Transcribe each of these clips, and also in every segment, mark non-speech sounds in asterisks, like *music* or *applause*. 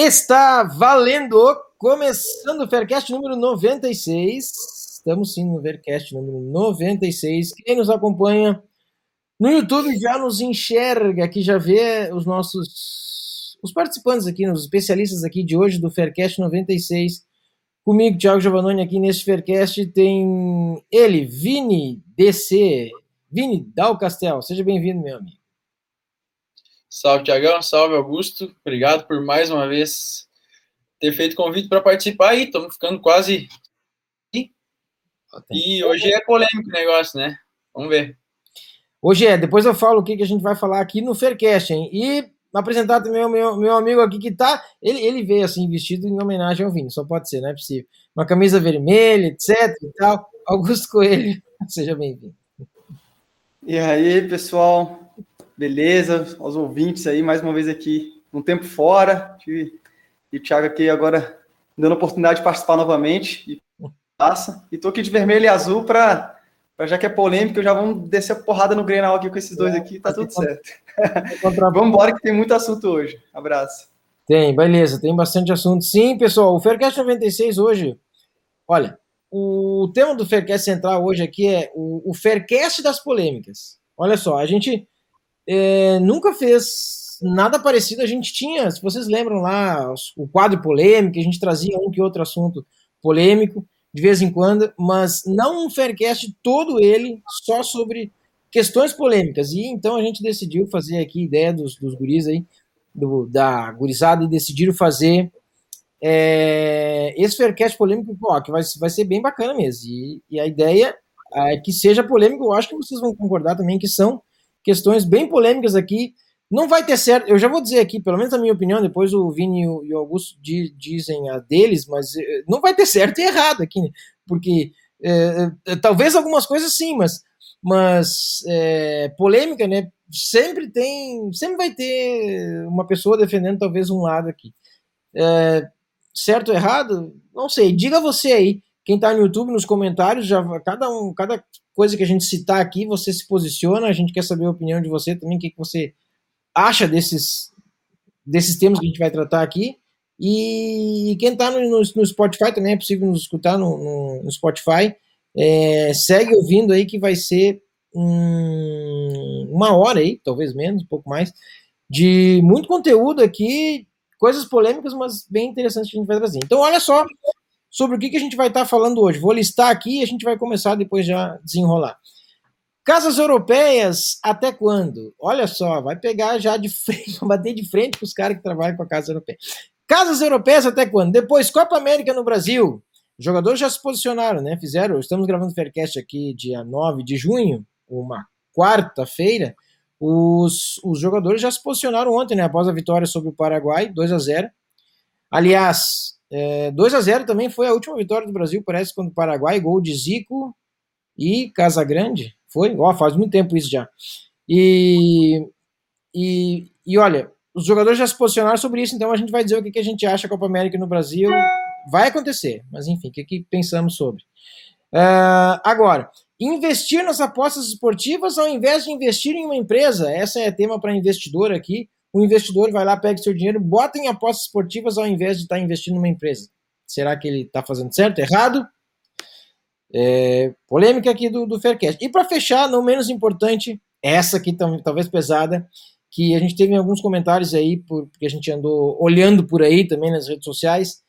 Está valendo! Começando o Faircast número 96. Estamos sim no Faircast número 96. Quem nos acompanha no YouTube já nos enxerga, que já vê os nossos os participantes aqui, os especialistas aqui de hoje do Faircast 96. Comigo, Thiago Giovannoni, aqui neste Faircast tem ele, Vini DC. Vini Dal Castel, seja bem-vindo, meu amigo. Salve, Tiagão. Salve, Augusto. Obrigado por mais uma vez ter feito convite para participar aí. Estamos ficando quase. E hoje é polêmico o negócio, né? Vamos ver. Hoje é, depois eu falo o que, que a gente vai falar aqui no Faircast, hein? E apresentar também o meu, meu amigo aqui que tá. Ele, ele veio assim, vestido em homenagem ao Vini, só pode ser, não é possível. Uma camisa vermelha, etc e tal. Augusto Coelho, *laughs* seja bem-vindo. E aí, pessoal, beleza? Aos ouvintes aí, mais uma vez aqui, um tempo fora. E o Thiago aqui agora dando a oportunidade de participar novamente. E passa. E tô aqui de vermelho e azul para já que é polêmico, já vamos descer a porrada no Grenal aqui com esses dois é, aqui, tá tudo certo. *laughs* vamos embora que tem muito assunto hoje. Abraço. Tem, beleza, tem bastante assunto. Sim, pessoal, o Faircast 96 hoje, olha, o tema do Faircast central hoje aqui é o, o Faircast das polêmicas. Olha só, a gente é, nunca fez nada parecido. A gente tinha, se vocês lembram lá, o quadro polêmico, a gente trazia um que outro assunto polêmico de vez em quando, mas não um Faircast todo ele só sobre questões polêmicas. E então a gente decidiu fazer aqui, ideia dos, dos guris aí, do, da gurizada, e decidiram fazer é, esse Faircast polêmico, ó, que vai, vai ser bem bacana mesmo. E, e a ideia é que seja polêmico, eu acho que vocês vão concordar também que são questões bem polêmicas aqui. Não vai ter certo, eu já vou dizer aqui, pelo menos a minha opinião, depois o Vini e o Augusto dizem a deles, mas eh, não vai ter certo e errado aqui, né? porque é, talvez algumas coisas sim, mas, mas é, polêmica, né? Sempre tem, sempre vai ter uma pessoa defendendo talvez um lado aqui. É, certo ou errado? Não sei. Diga você aí, quem está no YouTube, nos comentários, já cada um, cada coisa que a gente citar aqui, você se posiciona. A gente quer saber a opinião de você também, o que, que você acha desses, desses temas que a gente vai tratar aqui. E quem está no, no, no, Spotify também é possível nos escutar no, no, Spotify. É, segue ouvindo aí que vai ser um, uma hora aí, talvez menos, um pouco mais, de muito conteúdo aqui, coisas polêmicas, mas bem interessantes que a gente vai trazer. Então, olha só sobre o que, que a gente vai estar tá falando hoje. Vou listar aqui e a gente vai começar depois já desenrolar. Casas europeias, até quando? Olha só, vai pegar já de frente, *laughs* bater de frente com os caras que trabalham com a Casa Europeia. Casas europeias até quando? Depois, Copa América no Brasil. Os jogadores já se posicionaram, né? Fizeram, estamos gravando o Faircast aqui dia 9 de junho, uma quarta-feira. Os, os jogadores já se posicionaram ontem, né? Após a vitória sobre o Paraguai, 2 a 0 Aliás, é, 2 a 0 também foi a última vitória do Brasil, parece, contra o Paraguai, gol de Zico e Casagrande. Foi? Ó, faz muito tempo isso já. E, e, e olha, os jogadores já se posicionaram sobre isso, então a gente vai dizer o que, que a gente acha da Copa América no Brasil. Vai acontecer, mas enfim, o que, que pensamos sobre. Uh, agora, investir nas apostas esportivas ao invés de investir em uma empresa. Essa é tema para investidor aqui. O investidor vai lá, pega seu dinheiro, bota em apostas esportivas ao invés de estar tá investindo numa empresa. Será que ele está fazendo certo, errado? É, polêmica aqui do, do Faircast. E para fechar, não menos importante, essa aqui talvez pesada, que a gente teve alguns comentários aí, porque a gente andou olhando por aí também nas redes sociais.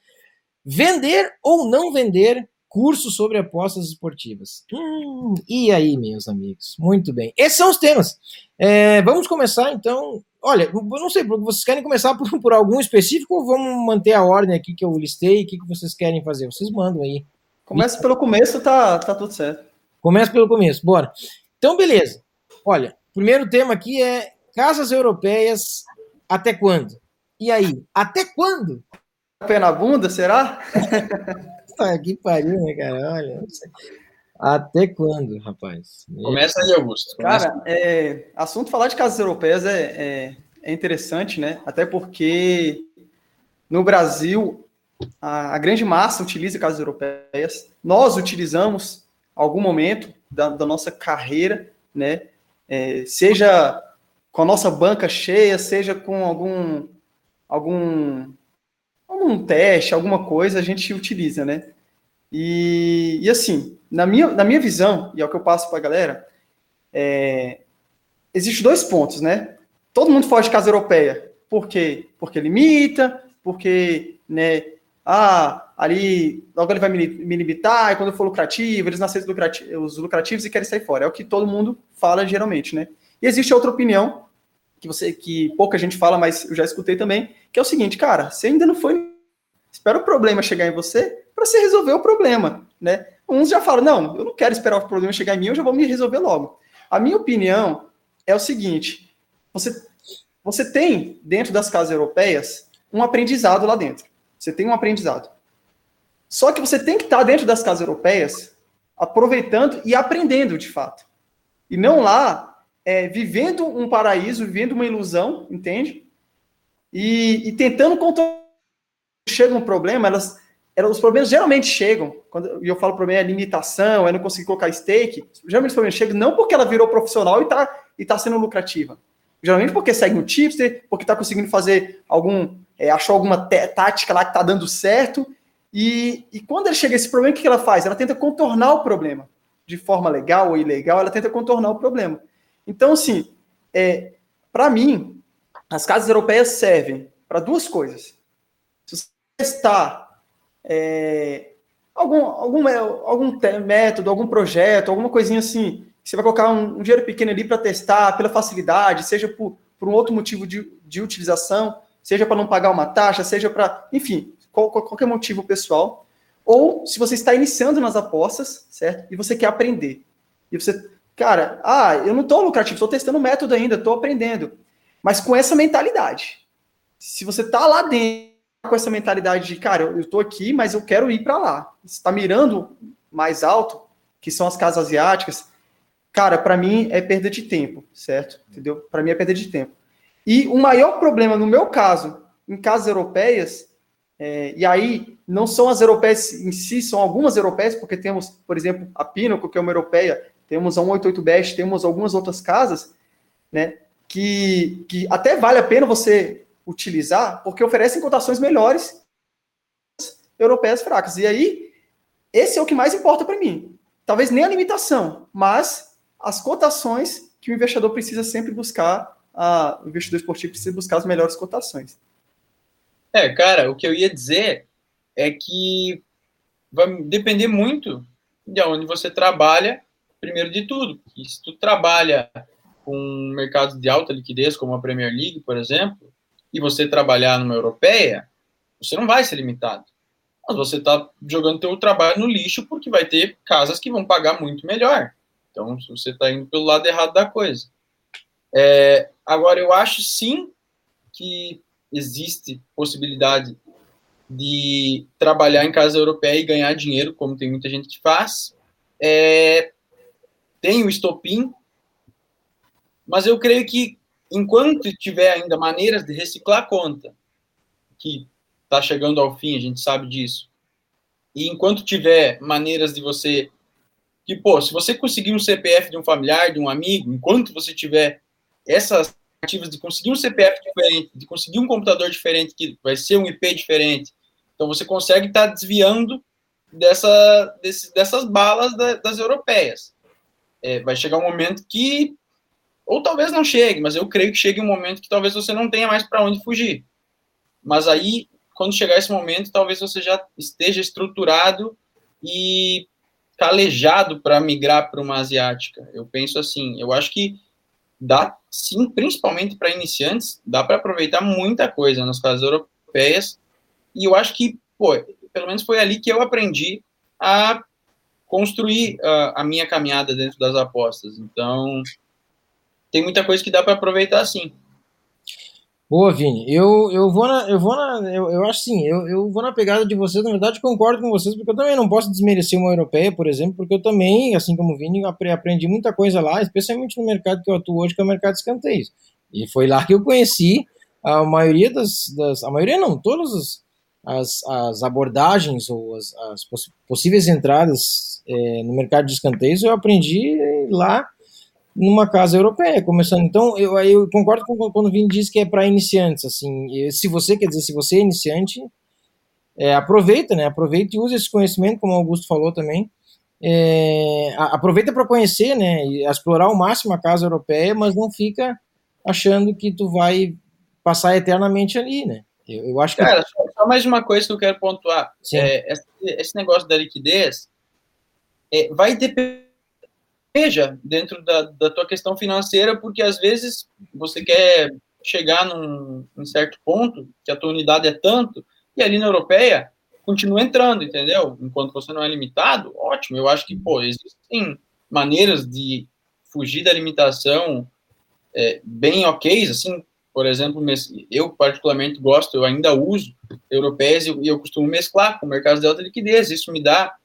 Vender ou não vender curso sobre apostas esportivas. Hum, e aí, meus amigos? Muito bem. Esses são os temas. É, vamos começar então. Olha, eu não sei, vocês querem começar por, por algum específico ou vamos manter a ordem aqui que eu listei? O que, que vocês querem fazer? Vocês mandam aí. Começa pelo começo, tá, tá tudo certo. Começa pelo começo, bora. Então, beleza. Olha, primeiro tema aqui é casas europeias até quando? E aí, até quando? Pé na bunda, será? *laughs* Tá, que pariu, né, cara? Olha. Até quando, rapaz? Começa aí, Augusto. Começa. Cara, é, assunto falar de casas europeias é, é, é, interessante, né? Até porque no Brasil a, a, grande massa utiliza casas europeias. Nós utilizamos algum momento da, da nossa carreira, né? É, seja com a nossa banca cheia, seja com algum algum algum teste, alguma coisa, a gente utiliza, né? E, e assim, na minha, na minha visão, e é o que eu passo para a galera, é, existem dois pontos, né? Todo mundo foge de casa europeia. Por quê? Porque limita, porque, né, ah, ali, logo ele vai me, me limitar, e quando for lucrativo, eles aceitam os lucrativos e querem sair fora. É o que todo mundo fala geralmente, né? E existe outra opinião, que você que pouca gente fala, mas eu já escutei também, que é o seguinte, cara, você ainda não foi. Espera o problema chegar em você para você resolver o problema, né? Uns já falam, não, eu não quero esperar o problema chegar em mim, eu já vou me resolver logo. A minha opinião é o seguinte: você, você tem dentro das casas europeias um aprendizado lá dentro. Você tem um aprendizado. Só que você tem que estar dentro das casas europeias aproveitando e aprendendo de fato. E não lá é, vivendo um paraíso, vivendo uma ilusão, entende? E, e tentando controlar. Chega um problema, elas os problemas geralmente chegam, quando eu falo problema é limitação, é não conseguir colocar stake, geralmente os problemas chegam não porque ela virou profissional e está e tá sendo lucrativa. Geralmente porque segue um tipster, porque está conseguindo fazer algum, é, achou alguma tática lá que está dando certo, e, e quando ele chega esse problema, o que ela faz? Ela tenta contornar o problema, de forma legal ou ilegal, ela tenta contornar o problema. Então, assim, é, para mim, as casas europeias servem para duas coisas. Se você está é, algum, algum, algum método, algum projeto, alguma coisinha assim, você vai colocar um, um dinheiro pequeno ali para testar, pela facilidade, seja por, por um outro motivo de, de utilização, seja para não pagar uma taxa, seja para, enfim, qual, qualquer motivo pessoal. Ou se você está iniciando nas apostas, certo? E você quer aprender. E você, cara, ah, eu não estou lucrativo, estou testando método ainda, estou aprendendo. Mas com essa mentalidade. Se você está lá dentro, com essa mentalidade de, cara, eu estou aqui, mas eu quero ir para lá. está mirando mais alto, que são as casas asiáticas, cara, para mim é perda de tempo, certo? Entendeu? Para mim é perda de tempo. E o maior problema, no meu caso, em casas europeias, é, e aí não são as europeias em si, são algumas europeias, porque temos, por exemplo, a Pinnacle, que é uma europeia, temos a 188 Best, temos algumas outras casas, né, que, que até vale a pena você utilizar, porque oferecem cotações melhores europeias fracas. E aí, esse é o que mais importa para mim. Talvez nem a limitação, mas as cotações que o investidor precisa sempre buscar, a, o investidor esportivo precisa buscar as melhores cotações. É, cara, o que eu ia dizer é que vai depender muito de onde você trabalha, primeiro de tudo. E se tu trabalha com um mercado de alta liquidez, como a Premier League, por exemplo, e você trabalhar numa europeia, você não vai ser limitado. Mas você está jogando teu trabalho no lixo porque vai ter casas que vão pagar muito melhor. Então, você está indo pelo lado errado da coisa. É, agora, eu acho sim que existe possibilidade de trabalhar em casa europeia e ganhar dinheiro, como tem muita gente que faz. É, tem o estopim, mas eu creio que enquanto tiver ainda maneiras de reciclar a conta, que está chegando ao fim, a gente sabe disso, e enquanto tiver maneiras de você. Que, pô, se você conseguir um CPF de um familiar, de um amigo, enquanto você tiver essas ativas de conseguir um CPF diferente, de conseguir um computador diferente, que vai ser um IP diferente, então você consegue estar tá desviando dessa, desse, dessas balas da, das europeias. É, vai chegar um momento que ou talvez não chegue, mas eu creio que chegue um momento que talvez você não tenha mais para onde fugir. Mas aí, quando chegar esse momento, talvez você já esteja estruturado e calejado para migrar para uma asiática. Eu penso assim, eu acho que dá sim, principalmente para iniciantes, dá para aproveitar muita coisa nas casas europeias. E eu acho que, pô, pelo menos foi ali que eu aprendi a construir uh, a minha caminhada dentro das apostas. Então, tem muita coisa que dá para aproveitar sim. Boa, Vini. Eu, eu vou na. Eu vou na. Eu, eu acho sim, eu, eu vou na pegada de vocês, na verdade, concordo com vocês, porque eu também não posso desmerecer uma europeia, por exemplo, porque eu também, assim como o Vini, aprendi muita coisa lá, especialmente no mercado que eu atuo hoje, que é o mercado de escanteios. E foi lá que eu conheci a maioria das. das a maioria não, todas as, as, abordagens ou as, as possíveis entradas é, no mercado de escanteios eu aprendi lá numa casa europeia, começando. Então, eu, eu concordo com quando o Vini diz que é para iniciantes, assim, se você, quer dizer, se você é iniciante, é, aproveita, né, aproveita e usa esse conhecimento, como o Augusto falou também, é, aproveita para conhecer, né, e explorar ao máximo a casa europeia, mas não fica achando que tu vai passar eternamente ali, né. Eu, eu acho que... Cara, só mais uma coisa que eu quero pontuar. É, esse, esse, negócio da liquidez é, vai depender veja dentro da, da tua questão financeira, porque às vezes você quer chegar num, num, certo ponto, que a tua unidade é tanto, e ali na europeia continua entrando, entendeu? Enquanto você não é limitado, ótimo. Eu acho que, pô, existem maneiras de fugir da limitação é, bem ok, assim, por exemplo, eu particularmente gosto, eu ainda uso europeias e eu costumo mesclar com mercados de alta liquidez, isso me dá,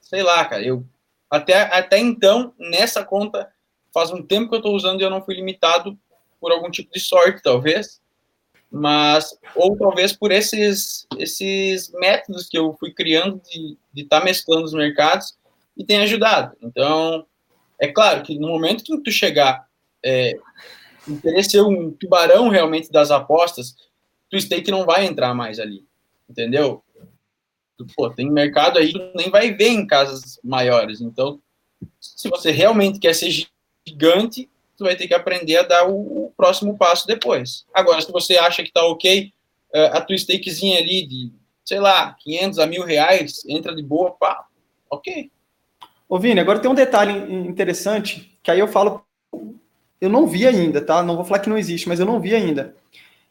sei lá, cara, eu até, até então, nessa conta, faz um tempo que eu estou usando e eu não fui limitado por algum tipo de sorte, talvez. Mas, ou talvez por esses, esses métodos que eu fui criando de estar tá mesclando os mercados e tem ajudado. Então, é claro que no momento que tu chegar, é, ser um tubarão realmente das apostas, tu stake não vai entrar mais ali, entendeu? Pô, tem mercado aí que nem vai ver em casas maiores. Então, se você realmente quer ser gigante, você vai ter que aprender a dar o, o próximo passo depois. Agora, se você acha que tá ok, é, a tua stakezinha ali de, sei lá, 500 a mil reais, entra de boa, pá, ok. Ô Vini, agora tem um detalhe interessante, que aí eu falo, eu não vi ainda, tá? Não vou falar que não existe, mas eu não vi ainda.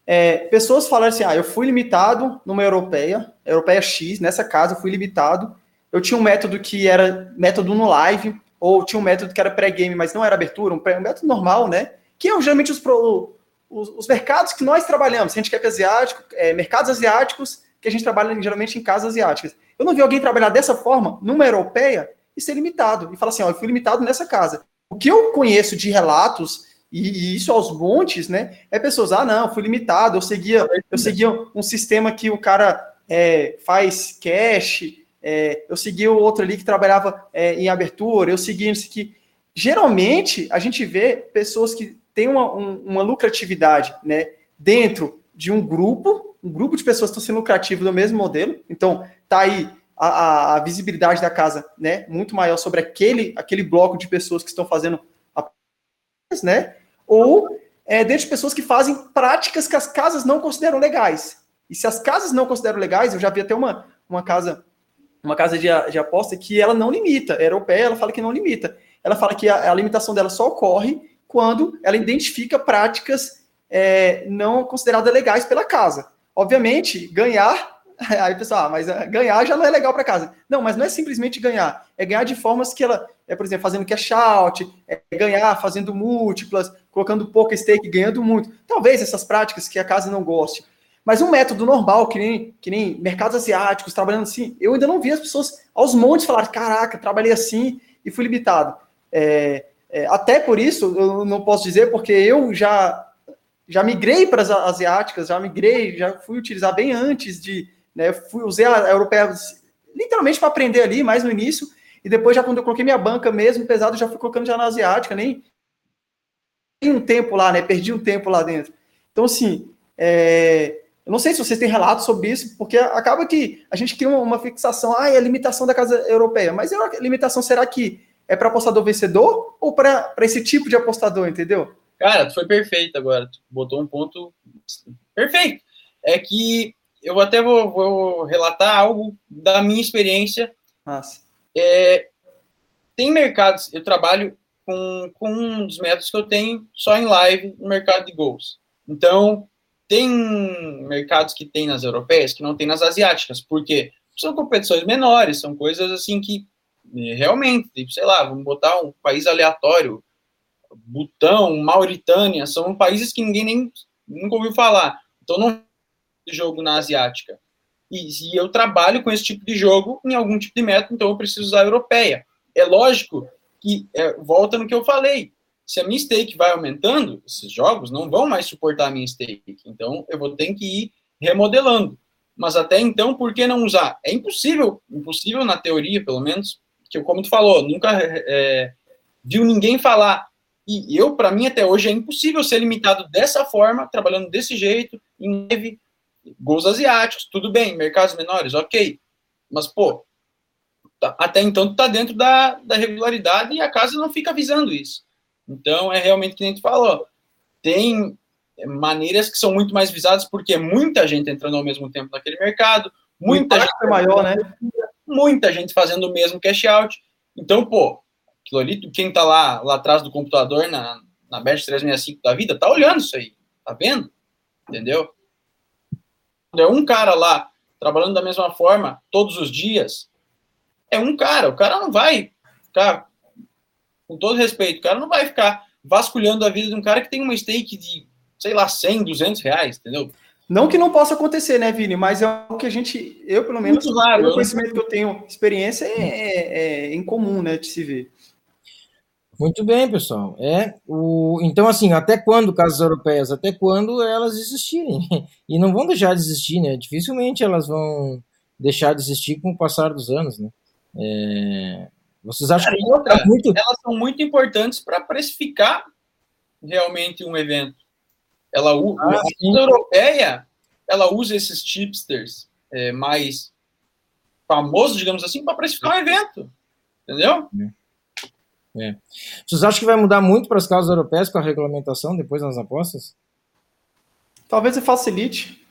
É, pessoas falaram assim: ah, eu fui limitado numa europeia, europeia X, nessa casa eu fui limitado. Eu tinha um método que era método no live, ou tinha um método que era pré-game, mas não era abertura, um, pré, um método normal, né? Que é geralmente os, pro, os, os, mercados que nós trabalhamos, handicap asiático, é, mercados asiáticos, que a gente trabalha geralmente em casas asiáticas. Eu não vi alguém trabalhar dessa forma numa europeia e ser limitado. E falar assim: ó, eu fui limitado nessa casa. O que eu conheço de relatos e, isso aos montes, né? É pessoas, ah, não, fui limitado, eu seguia, eu seguia um sistema que o cara é, faz cash, é, eu seguia o outro ali que trabalhava é, em abertura, eu seguia isso aqui. Geralmente, a gente vê pessoas que têm uma, um, uma lucratividade, né? Dentro de um grupo, um grupo de pessoas que estão sendo lucrativos do mesmo modelo. Então, tá aí a, a, visibilidade da casa, né? Muito maior sobre aquele, aquele bloco de pessoas que estão fazendo né? Ou é, dentro de pessoas que fazem práticas que as casas não consideram legais. E se as casas não consideram legais, eu já vi até uma, uma casa uma casa de, de aposta que ela não limita, é europeia, ela fala que não limita. Ela fala que a, a limitação dela só ocorre quando ela identifica práticas é, não consideradas legais pela casa. Obviamente, ganhar *laughs* Aí, pessoal, ah, mas eh, ganhar já não é legal para casa. Não, mas não é simplesmente ganhar. É ganhar de formas que ela, é, por exemplo, fazendo cash out, é ganhar fazendo múltiplas, colocando pouco stake, ganhando muito. Talvez essas práticas que a casa não goste. Mas um método normal, que nem, que nem mercados asiáticos, trabalhando assim, eu ainda não vi as pessoas aos montes falar: caraca, trabalhei assim e fui limitado. É, é, até por isso, eu não posso dizer, porque eu já já migrei para as asiáticas, já migrei, já fui utilizar bem antes de, né? Eu fui, usei a europeia literalmente para aprender ali, mais no início, e depois, já quando eu coloquei minha banca mesmo, pesado, já fui colocando já na asiática, nem um tempo lá, né? Perdi um tempo lá dentro. Então, assim, é... eu não sei se vocês têm relatos sobre isso, porque acaba que a gente cria uma, fixação, ah, é a limitação da casa europeia. Mas a limitação será que é para apostador vencedor ou para esse tipo de apostador, entendeu? Cara, tu foi perfeito agora. Tu botou um ponto perfeito. É que eu até vou, vou, relatar algo da minha experiência. É, tem mercados, eu trabalho com, com um dos métodos que eu tenho só em live no mercado de gols. Então, tem mercados que tem nas europeias que não tem nas asiáticas, porque são competições menores, são coisas assim que é, realmente, sei lá, vamos botar um país aleatório, Butão, Mauritânia, são países que ninguém nem nunca ouviu falar. Então não de jogo na asiática. E, e, eu trabalho com esse tipo de jogo em algum tipo de método, então eu preciso usar a europeia. É lógico que é, volta no que eu falei. Se a minha stake vai aumentando, esses jogos não vão mais suportar a minha stake. Então eu vou ter que ir remodelando. Mas até então, por que não usar? É impossível, impossível na teoria, pelo menos, que como tu falou, nunca é, viu ninguém falar. E eu, para mim, até hoje é impossível ser limitado dessa forma, trabalhando desse jeito, em live, gols asiáticos, tudo bem, mercados menores, ok. Mas, pô, tá, até então tu tá dentro da, da regularidade e a casa não fica avisando isso. Então, é realmente que nem tu falou. Tem maneiras que são muito mais visadas porque é muita gente entrando ao mesmo tempo naquele mercado, muita gente é maior, né? Muita gente fazendo o mesmo cash out. Então, pô, aquilo ali, quem tá lá, lá atrás do computador na, na Bet 365 da vida, tá olhando isso aí, tá vendo? Entendeu? É um cara lá trabalhando da mesma forma todos os dias, é um cara. O cara não vai ficar, com todo respeito, o cara não vai ficar vasculhando a vida de um cara que tem uma stake de, sei lá, 100, 200 reais, entendeu? Não que não possa acontecer, né, Vini? Mas é o que a gente, eu pelo menos, claro, o conhecimento que eu tenho, experiência é, é, é incomum, né, de se ver. Muito bem, pessoal. É o então assim, até quando casas europeias? Até quando elas existirem? *laughs* E não vão deixar de existir, né? Dificilmente elas vão deixar de existir com o passar dos anos, né? É... Vocês acham que outra, é muito... elas são muito importantes para precificar realmente um evento? Ela ah, a europeia, ela usa esses chipsters é, mais famosos, digamos assim, para precificar um evento, entendeu? É. É. Vocês acham que vai mudar muito para as casas europeias com a regulamentação depois nas apostas? Talvez facilite.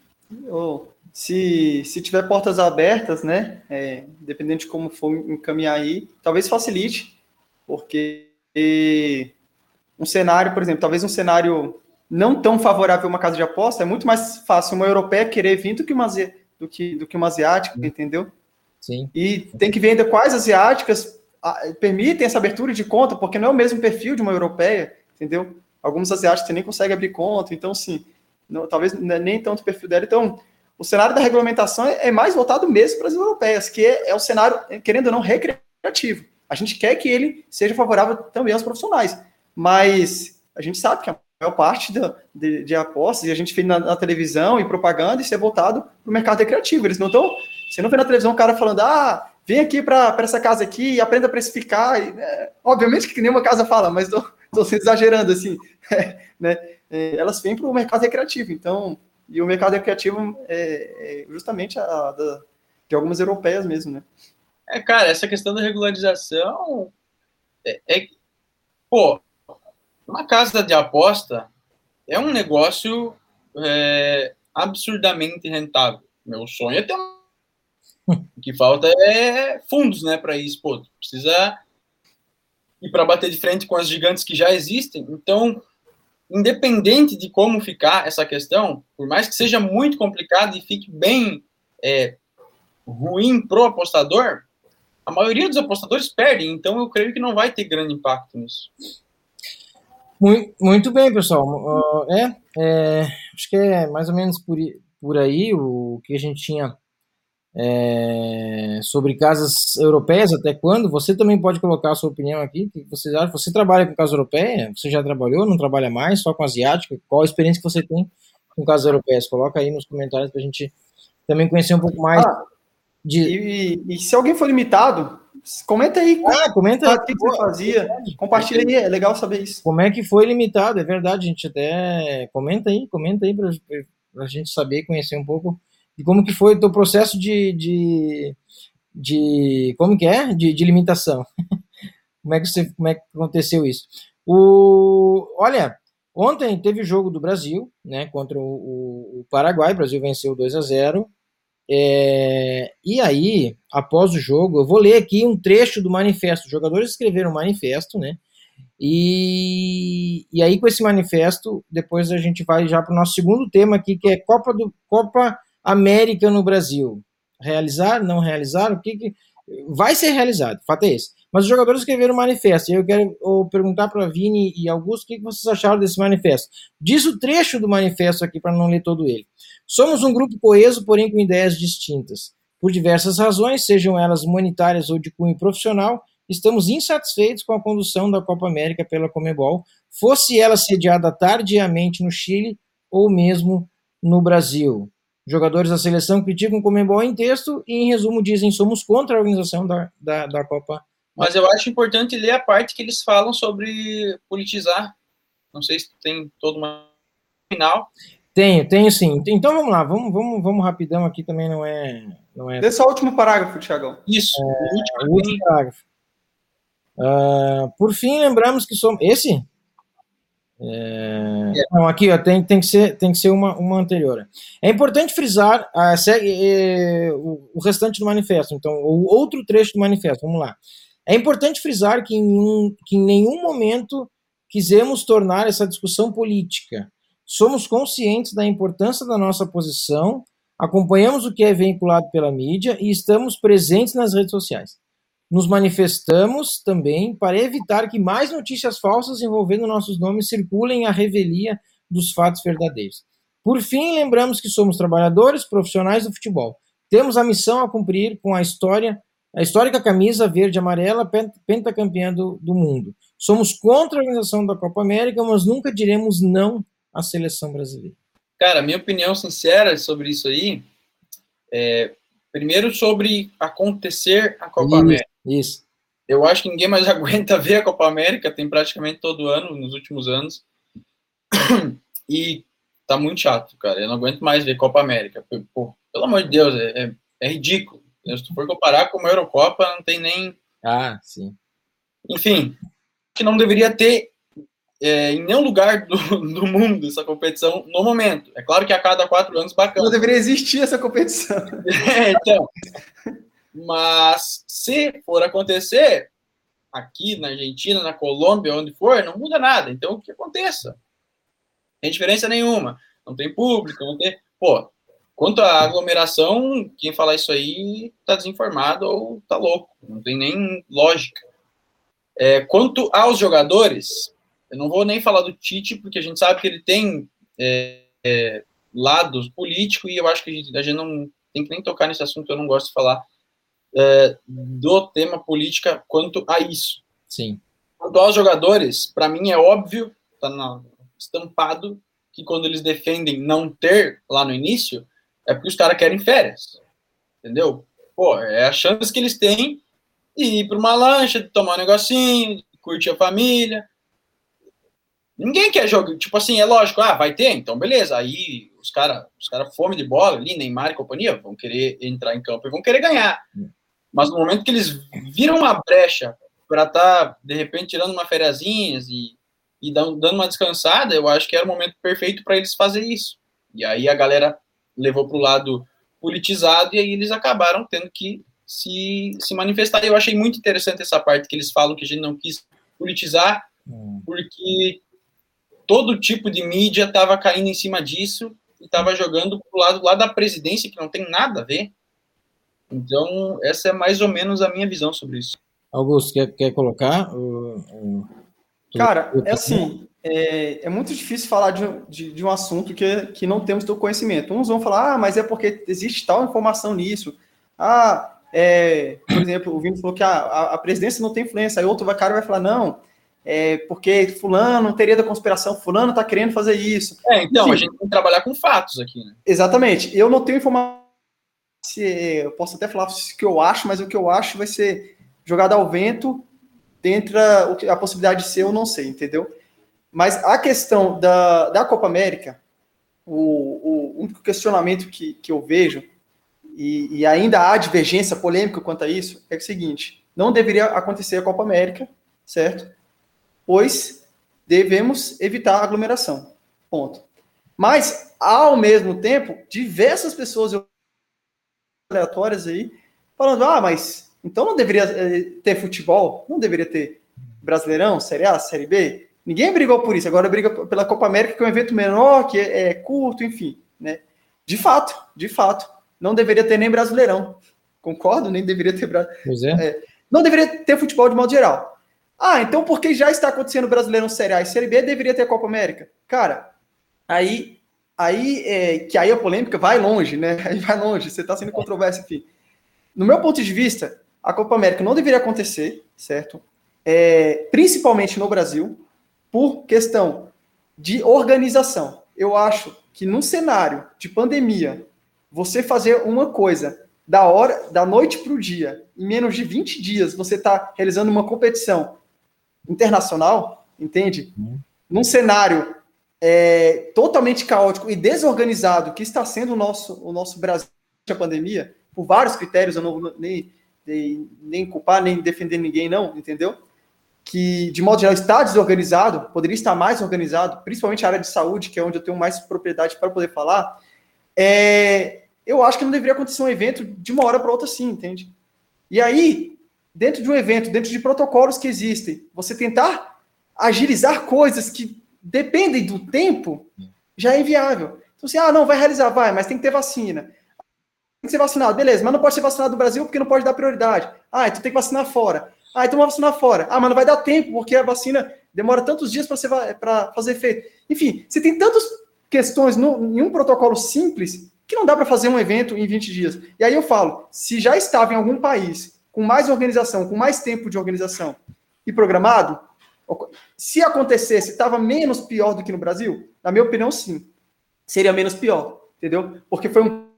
Ou se, se tiver portas abertas, né? É, dependendo de como for encaminhar aí, talvez facilite, porque um cenário, por exemplo, talvez um cenário não tão favorável a uma casa de aposta, é muito mais fácil uma europeia querer vir do que uma, do que, do que uma asiática, Sim. entendeu? Sim. E tem que ver ainda quais asiáticas permitem essa abertura de conta, porque não é o mesmo perfil de uma europeia, entendeu? Alguns asiáticos você nem consegue abrir conta, então, sim, não, talvez nem tanto perfil dela. Então, o cenário da regulamentação é, é mais voltado mesmo para as europeias, que é, é o cenário, querendo ou não, recreativo. A gente quer que ele seja favorável também aos profissionais, mas a gente sabe que a maior parte da, de, de, apostas, e a gente fez na, na, televisão e propaganda, isso é voltado para o mercado recreativo. Eles não estão. Você não vê na televisão um cara falando, ah, vem aqui para essa casa aqui e aprenda a precificar. E, né, obviamente que nenhuma casa fala, mas estou exagerando assim. *laughs* né? É, elas vêm para o mercado recreativo, então, e o mercado recreativo é, é justamente a, a de algumas europeias mesmo, né? É, cara, essa questão da regularização é, é pô, uma casa de aposta é um negócio é, absurdamente rentável. Meu sonho é ter uma o que falta é fundos, né, para isso. Pô, precisa ir para bater de frente com as gigantes que já existem. Então, independente de como ficar essa questão, por mais que seja muito complicado e fique bem é, ruim pro apostador, a maioria dos apostadores perdem. Então, eu creio que não vai ter grande impacto nisso. Muito, bem, pessoal. É, é, acho que é mais ou menos por, por aí o que a gente tinha é, sobre casas europeias, até quando? Você também pode colocar a sua opinião aqui. Que você acha? Você trabalha com casa europeia? Você já trabalhou? Não trabalha mais? Só com asiática? Qual a experiência que você tem com casas europeias? Coloca aí nos comentários para a gente também conhecer um pouco mais. Ah, de... E, e, se alguém for limitado, comenta aí. Ah, comenta aí. O que você fazia? Compartilha aí, é legal saber isso. Como é que foi limitado? É verdade, a gente até comenta aí, comenta aí para a gente saber conhecer um pouco de como que foi o teu processo de, de, de como que é? De, de limitação. *laughs* como, é que você, como é que aconteceu isso? O, olha, ontem teve o jogo do Brasil, né, contra o, o, o Paraguai, o Brasil venceu 2 a 0 é, e aí, após o jogo, eu vou ler aqui um trecho do manifesto. Os jogadores escreveram um manifesto, né? E, e aí, com esse manifesto, depois a gente vai já para o nosso segundo tema aqui, que é Copa do Copa América no Brasil. Realizar, não realizar, o que, que vai ser realizado? Fato é esse. Mas os jogadores escreveram um manifesto. E eu quero perguntar para Vini e Augusto o que vocês acharam desse manifesto. Diz o trecho do manifesto aqui para não ler todo ele. Somos um grupo coeso, porém com ideias distintas. Por diversas razões, sejam elas humanitárias ou de cunho profissional, estamos insatisfeitos com a condução da Copa América pela Comebol, fosse ela sediada tardiamente no Chile ou mesmo no Brasil. Jogadores da seleção criticam o Comembol em texto e, em resumo, dizem somos contra a organização da, da, da Copa. Mas eu acho importante ler a parte que eles falam sobre politizar. Não sei se tem todo uma final. Tenho, tenho sim. Então vamos lá, vamos, vamos, vamos rapidão aqui também, não é. Não é... Dê só o último parágrafo, Tiagão. Isso, é, o último, o último parágrafo. Uh, por fim, lembramos que somos. Esse? É... Não, aqui ó, tem, tem, que ser, tem que ser uma, uma anterior. É importante frisar é, o, o, restante do manifesto, então, o outro trecho do manifesto, vamos lá. É importante frisar que em, que em nenhum momento quisemos tornar essa discussão política. Somos conscientes da importância da nossa posição, acompanhamos o que é veiculado pela mídia e estamos presentes nas redes sociais. Nos manifestamos também para evitar que mais notícias falsas envolvendo nossos nomes circulem à revelia dos fatos verdadeiros. Por fim, lembramos que somos trabalhadores profissionais do futebol. Temos a missão a cumprir com a história, a histórica camisa verde e amarela pentacampeã do, do mundo. Somos contra a organização da Copa América, mas nunca diremos não à seleção brasileira. Cara, minha opinião sincera sobre isso aí é, primeiro sobre acontecer a Copa América. Isso. Eu acho que ninguém mais *laughs* aguenta ver a Copa América, tem praticamente todo ano, nos últimos anos. E tá muito chato, cara. Eu não aguento mais ver Copa América. Pô, pelo amor de Deus, é, é, é ridículo. Se tu for comparar com a Eurocopa, não tem nem. Ah, sim. Enfim, que não deveria ter é, em nenhum lugar do, *laughs* do, mundo essa competição no momento. É claro que a cada quatro anos bacana. Não deveria existir essa competição. *laughs* é, então. Mas se for acontecer aqui na Argentina, na Colômbia, onde for, não muda nada. Então, o que aconteça? Não tem diferença nenhuma. Não tem público, não tem. Pô, quanto à aglomeração, quem falar isso aí tá desinformado ou tá louco. Não tem nem lógica. É, quanto aos jogadores, eu não vou nem falar do Tite, porque a gente sabe que ele tem é, é, lados políticos e eu acho que a gente, a gente não tem que nem tocar nesse assunto, eu não gosto de falar é, do tema política quanto a isso. Sim. Quanto aos jogadores, para mim é óbvio, está estampado, que quando eles defendem não ter lá no início, é porque os caras querem férias. Entendeu? Pô, é a chance que eles têm de ir para uma lancha, de tomar um negocinho, de curtir a família. Ninguém quer jogar, tipo assim, é lógico, ah, vai ter, então beleza. Aí os caras, os cara fome de bola ali, Neymar e companhia, vão querer entrar em campo e vão querer ganhar. Mas no momento que eles viram uma brecha para estar, tá, de repente, tirando uma fériasinhas e, e dando, uma descansada, eu acho que era o momento perfeito para eles fazer isso. E aí a galera levou para o lado politizado e aí eles acabaram tendo que se, se manifestar. Eu achei muito interessante essa parte que eles falam que a gente não quis politizar, hum. porque todo tipo de mídia estava caindo em cima disso e estava jogando para o lado lá da presidência, que não tem nada a ver. Então, essa é mais ou menos a minha visão sobre isso. Augusto, quer, quer colocar? Cara, é assim, é, é, muito difícil falar de, de, de, um assunto que, que não temos do conhecimento. Uns vão falar, ah, mas é porque existe tal informação nisso. Ah, é, por exemplo, o Vinícius falou que a, a, a, presidência não tem influência. Aí outro cara vai falar, não, é porque fulano, teria da conspiração, fulano está querendo fazer isso. É, então, Enfim, a gente tem que trabalhar com fatos aqui, né? Exatamente. Eu não tenho informação se eu posso até falar o que eu acho, mas o que eu acho vai ser jogado ao vento dentro da a possibilidade de ser eu não sei, entendeu? Mas a questão da, da Copa América, o, o único questionamento que, que eu vejo, e, e ainda há divergência polêmica quanto a isso, é o seguinte: não deveria acontecer a Copa América, certo? Pois devemos evitar a aglomeração. Ponto. Mas, ao mesmo tempo, diversas pessoas aleatórias aí, falando: ah, mas então não deveria eh, ter futebol? Não deveria ter Brasileirão, Série A, Série B? Ninguém brigou por isso. Agora briga pela Copa América, que é um evento menor, que é, é curto, enfim. Né? De fato, de fato, não deveria ter nem Brasileirão. Concordo? Nem deveria ter. Pois é. é não deveria ter futebol de modo geral. Ah, então porque já está acontecendo o Brasileiro Série A e Série B, deveria ter a Copa América. Cara, aí, aí é, que aí a polêmica vai longe, né? Aí vai longe, você está sendo controverso, enfim. No meu ponto de vista, a Copa América não deveria acontecer, certo? É, principalmente no Brasil, por questão de organização. Eu acho que num cenário de pandemia, você fazer uma coisa da hora, da noite para o dia, em menos de 20 dias, você está realizando uma competição internacional, entende? Uhum. Num cenário é, totalmente caótico e desorganizado que está sendo o nosso, o nosso Brasil a pandemia, por vários critérios, eu não vou nem, nem, nem culpar, nem defender ninguém, não, entendeu? Que, de modo geral, está desorganizado, poderia estar mais organizado, principalmente a área de saúde, que é onde eu tenho mais propriedade para poder falar, é, eu acho que não deveria acontecer um evento de uma hora para outra assim, entende? E aí, dentro de um evento, dentro de protocolos que existem, você tentar agilizar coisas que dependem do tempo, já é inviável. Então, assim, ah, não, vai realizar, vai, mas tem que ter vacina. Tem que ser vacinado, beleza, mas não pode ser vacinado no Brasil porque não pode dar prioridade. Ah, então tem que vacinar fora. Ah, então vai vacinar fora. Ah, mas não vai dar tempo porque a vacina demora tantos dias para fazer efeito. Enfim, você tem tantas questões no, em um protocolo simples que não dá para fazer um evento em 20 dias. E aí eu falo, se já estava em algum país com mais organização, com mais tempo de organização e programado, se acontecesse, estava menos pior do que no Brasil? Na minha opinião, sim. Seria menos pior, entendeu? Porque foi um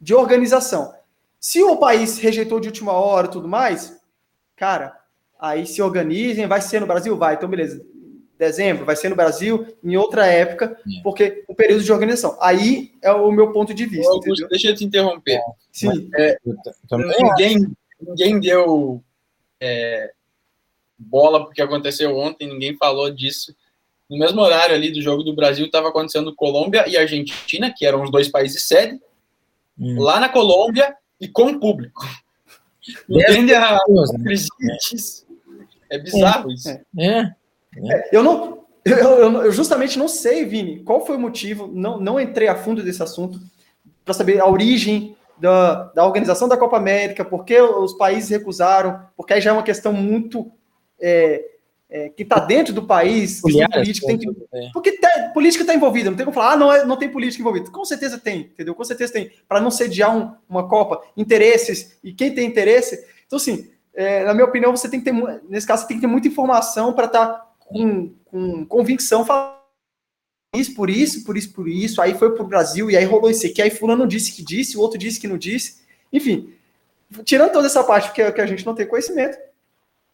de organização. Se o país rejeitou de última hora e tudo mais, cara, aí se organizem, vai ser no Brasil? Vai, então beleza dezembro, vai ser no Brasil em outra época, é. porque o período de organização. Aí é o meu ponto de vista. Augusto, deixa eu te interromper. Sim. É, ninguém, ninguém deu é, bola porque aconteceu ontem, ninguém falou disso. No mesmo horário ali do jogo do Brasil, estava acontecendo Colômbia e Argentina, que eram os dois países sede, hum. lá na Colômbia e com público. *laughs* Entende a, né? É bizarro isso. É. é. É, eu não. Eu, eu, eu, justamente não sei, Vini, qual foi o motivo, não, não entrei a fundo desse assunto, para saber a origem da, da organização da Copa América, por que os países recusaram, porque aí já é uma questão muito. É, é, que está dentro do país, política, tem que, é. porque tá, política está envolvida, não tem como falar, ah, não, é, não tem política envolvida. Com certeza tem, entendeu? Com certeza tem, para não sediar um, uma Copa, interesses, e quem tem interesse. Então, assim, é, na minha opinião, você tem que ter, nesse caso, você tem que ter muita informação para estar tá com, com convicção, falando isso, por isso, por isso, por isso, aí foi pro Brasil, e aí rolou isso aqui, aí fulano disse que disse, o outro disse que não disse, enfim, tirando toda essa parte que, que a gente não tem conhecimento,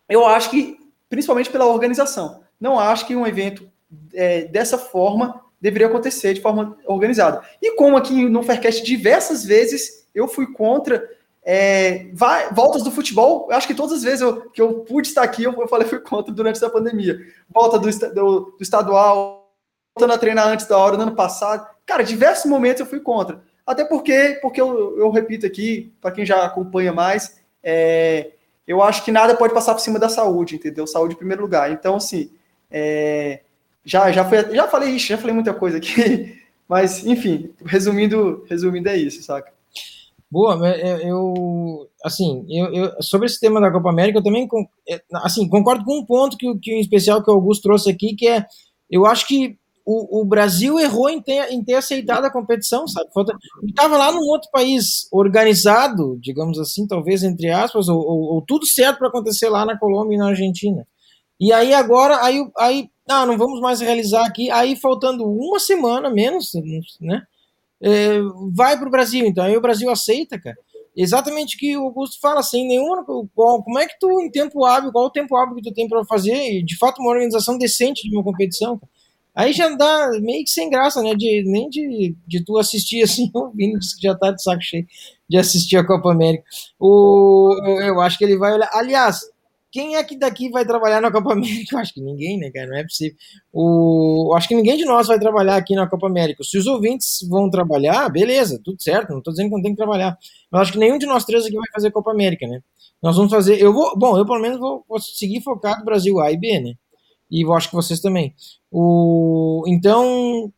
eu acho que, principalmente pela organização, não acho que um evento é, dessa forma deveria acontecer de forma organizada. E como aqui no Faircast diversas vezes eu fui contra é, vai, voltas do futebol, acho que todas as vezes eu, que eu pude estar aqui, eu, eu falei fui contra durante essa pandemia. Volta do, do, do estadual, voltando a treinar antes da hora, no ano passado. Cara, diversos momentos eu fui contra. Até porque, porque eu, eu repito aqui, para quem já acompanha mais, é, eu acho que nada pode passar por cima da saúde, entendeu? Saúde em primeiro lugar. Então, assim, é, já, já, foi, já falei isso, já falei muita coisa aqui, *laughs* mas, enfim, resumindo, resumindo é isso, saca? Boa, eu, assim, eu, eu, sobre esse tema da Copa América, eu também, é, assim, concordo com um ponto que, que em especial que o Augusto trouxe aqui, que é, eu acho que o, o Brasil errou em ter, em ter aceitado a competição, sabe? Estava lá num outro país organizado, digamos assim, talvez entre aspas, ou, ou, ou tudo certo para acontecer lá na Colômbia e na Argentina. E aí agora, aí, aí, ah, não vamos mais realizar aqui, aí faltando uma semana menos, né? é, vai para o Brasil. Então aí o Brasil aceita, cara. Exatamente o que o Augusto fala, sem nenhuma. Qual, como é que tu, em tempo hábil, qual o tempo hábil que tu tem para fazer, de fato, uma organização decente de uma competição? Cara. Aí já dá meio que sem graça, né? De, nem de, de tu assistir assim, *laughs* o Vini que já tá de saco cheio de assistir a Copa América. O, eu acho que ele vai olhar. Aliás, quem é que daqui vai trabalhar na Copa América? *laughs* Eu acho que ninguém, né, cara? Não é possível. O, acho que ninguém de nós vai trabalhar aqui na Copa América. Se os ouvintes vão trabalhar, beleza, tudo certo. Não estou dizendo que não tem que trabalhar. Mas acho que nenhum de nós três aqui vai fazer Copa América, né? Nós vamos fazer. Eu vou. Bom, eu pelo menos vou, vou seguir focado Brasil A e B, né? E eu acho que vocês também. O, então,